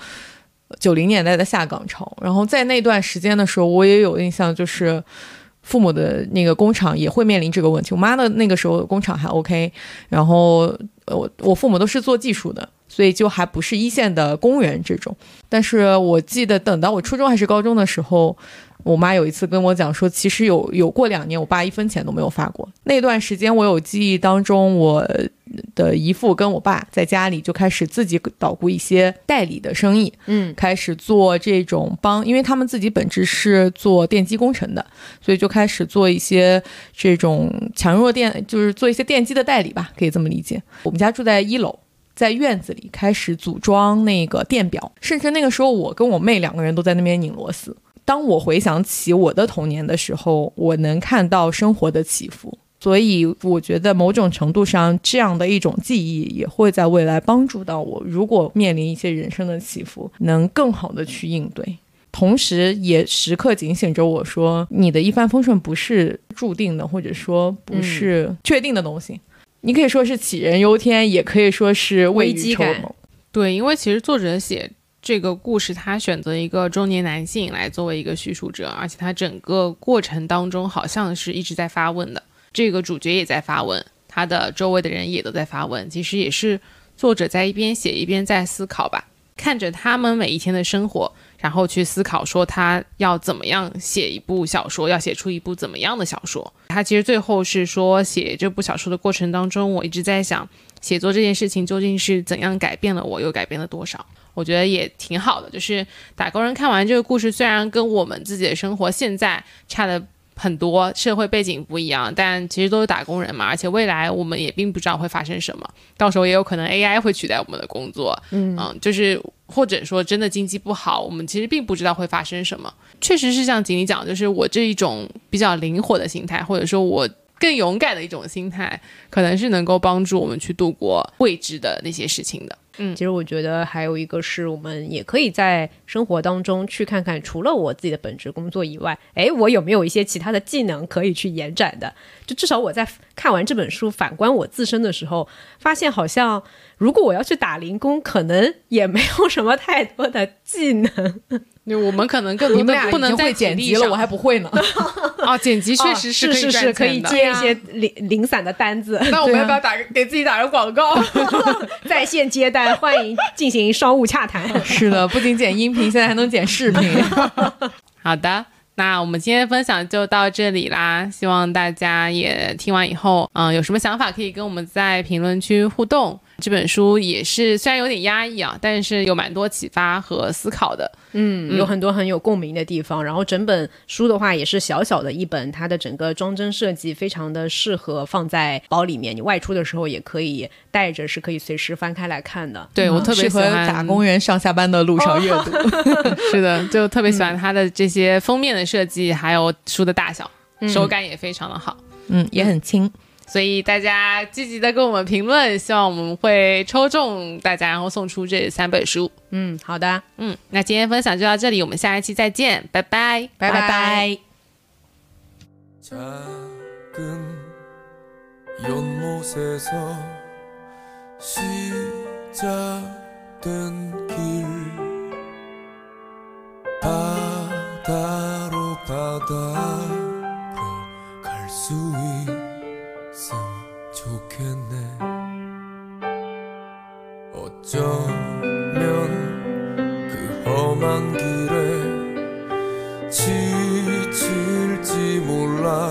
九零年代的下岗潮。然后在那段时间的时候，我也有印象，就是父母的那个工厂也会面临这个问题。我妈的那个时候工厂还 OK，然后我我父母都是做技术的。所以就还不是一线的公务员这种，但是我记得等到我初中还是高中的时候，我妈有一次跟我讲说，其实有有过两年，我爸一分钱都没有发过。那段时间我有记忆当中，我的姨父跟我爸在家里就开始自己捣鼓一些代理的生意，嗯，开始做这种帮，因为他们自己本质是做电机工程的，所以就开始做一些这种强弱电，就是做一些电机的代理吧，可以这么理解。我们家住在一楼。在院子里开始组装那个电表，甚至那个时候我跟我妹两个人都在那边拧螺丝。当我回想起我的童年的时候，我能看到生活的起伏，所以我觉得某种程度上这样的一种记忆也会在未来帮助到我。如果面临一些人生的起伏，能更好的去应对，同时也时刻警醒着我说，你的一帆风顺不是注定的，或者说不是确定的东西。你可以说是杞人忧天，也可以说是未雨绸缪。对，因为其实作者写这个故事，他选择一个中年男性来作为一个叙述者，而且他整个过程当中好像是一直在发问的。这个主角也在发问，他的周围的人也都在发问。其实也是作者在一边写一边在思考吧，看着他们每一天的生活。然后去思考说他要怎么样写一部小说，要写出一部怎么样的小说。他其实最后是说，写这部小说的过程当中，我一直在想，写作这件事情究竟是怎样改变了我，又改变了多少？我觉得也挺好的。就是打工人看完这个故事，虽然跟我们自己的生活现在差的。很多社会背景不一样，但其实都是打工人嘛。而且未来我们也并不知道会发生什么，到时候也有可能 AI 会取代我们的工作。嗯，就是或者说真的经济不好，我们其实并不知道会发生什么。确实是像锦鲤讲，就是我这一种比较灵活的心态，或者说我更勇敢的一种心态，可能是能够帮助我们去度过未知的那些事情的。嗯，其实我觉得还有一个是我们也可以在生活当中去看看，除了我自己的本职工作以外，哎，我有没有一些其他的技能可以去延展的？就至少我在看完这本书，反观我自身的时候，发现好像如果我要去打零工，可能也没有什么太多的技能。那我们可能更多的不能再剪辑了，我还不会呢。啊，剪辑确实是是是可以接一些零零散的单子。那我们要不要打给自己打个广告？在线接单，欢迎进行商务洽谈。是的，不仅剪音频，现在还能剪视频。好的，那我们今天分享就到这里啦。希望大家也听完以后，嗯，有什么想法可以跟我们在评论区互动。这本书也是虽然有点压抑啊，但是有蛮多启发和思考的。嗯，有很多很有共鸣的地方。然后整本书的话也是小小的一本，它的整个装帧设计非常的适合放在包里面，你外出的时候也可以带着，是可以随时翻开来看的。对我特别适合喜欢打工人上下班的路上阅读。是的，就特别喜欢它的这些封面的设计，还有书的大小，手感也非常的好。嗯，也很轻。所以大家积极的跟我们评论，希望我们会抽中大家，然后送出这三本书。嗯，好的，嗯，那今天分享就到这里，我们下一期再见，拜拜，拜拜。 작은 연못에서 시작된 길 바다로 바다로 갈 수 있 어쩌면 그 험한 길에 지칠지 몰라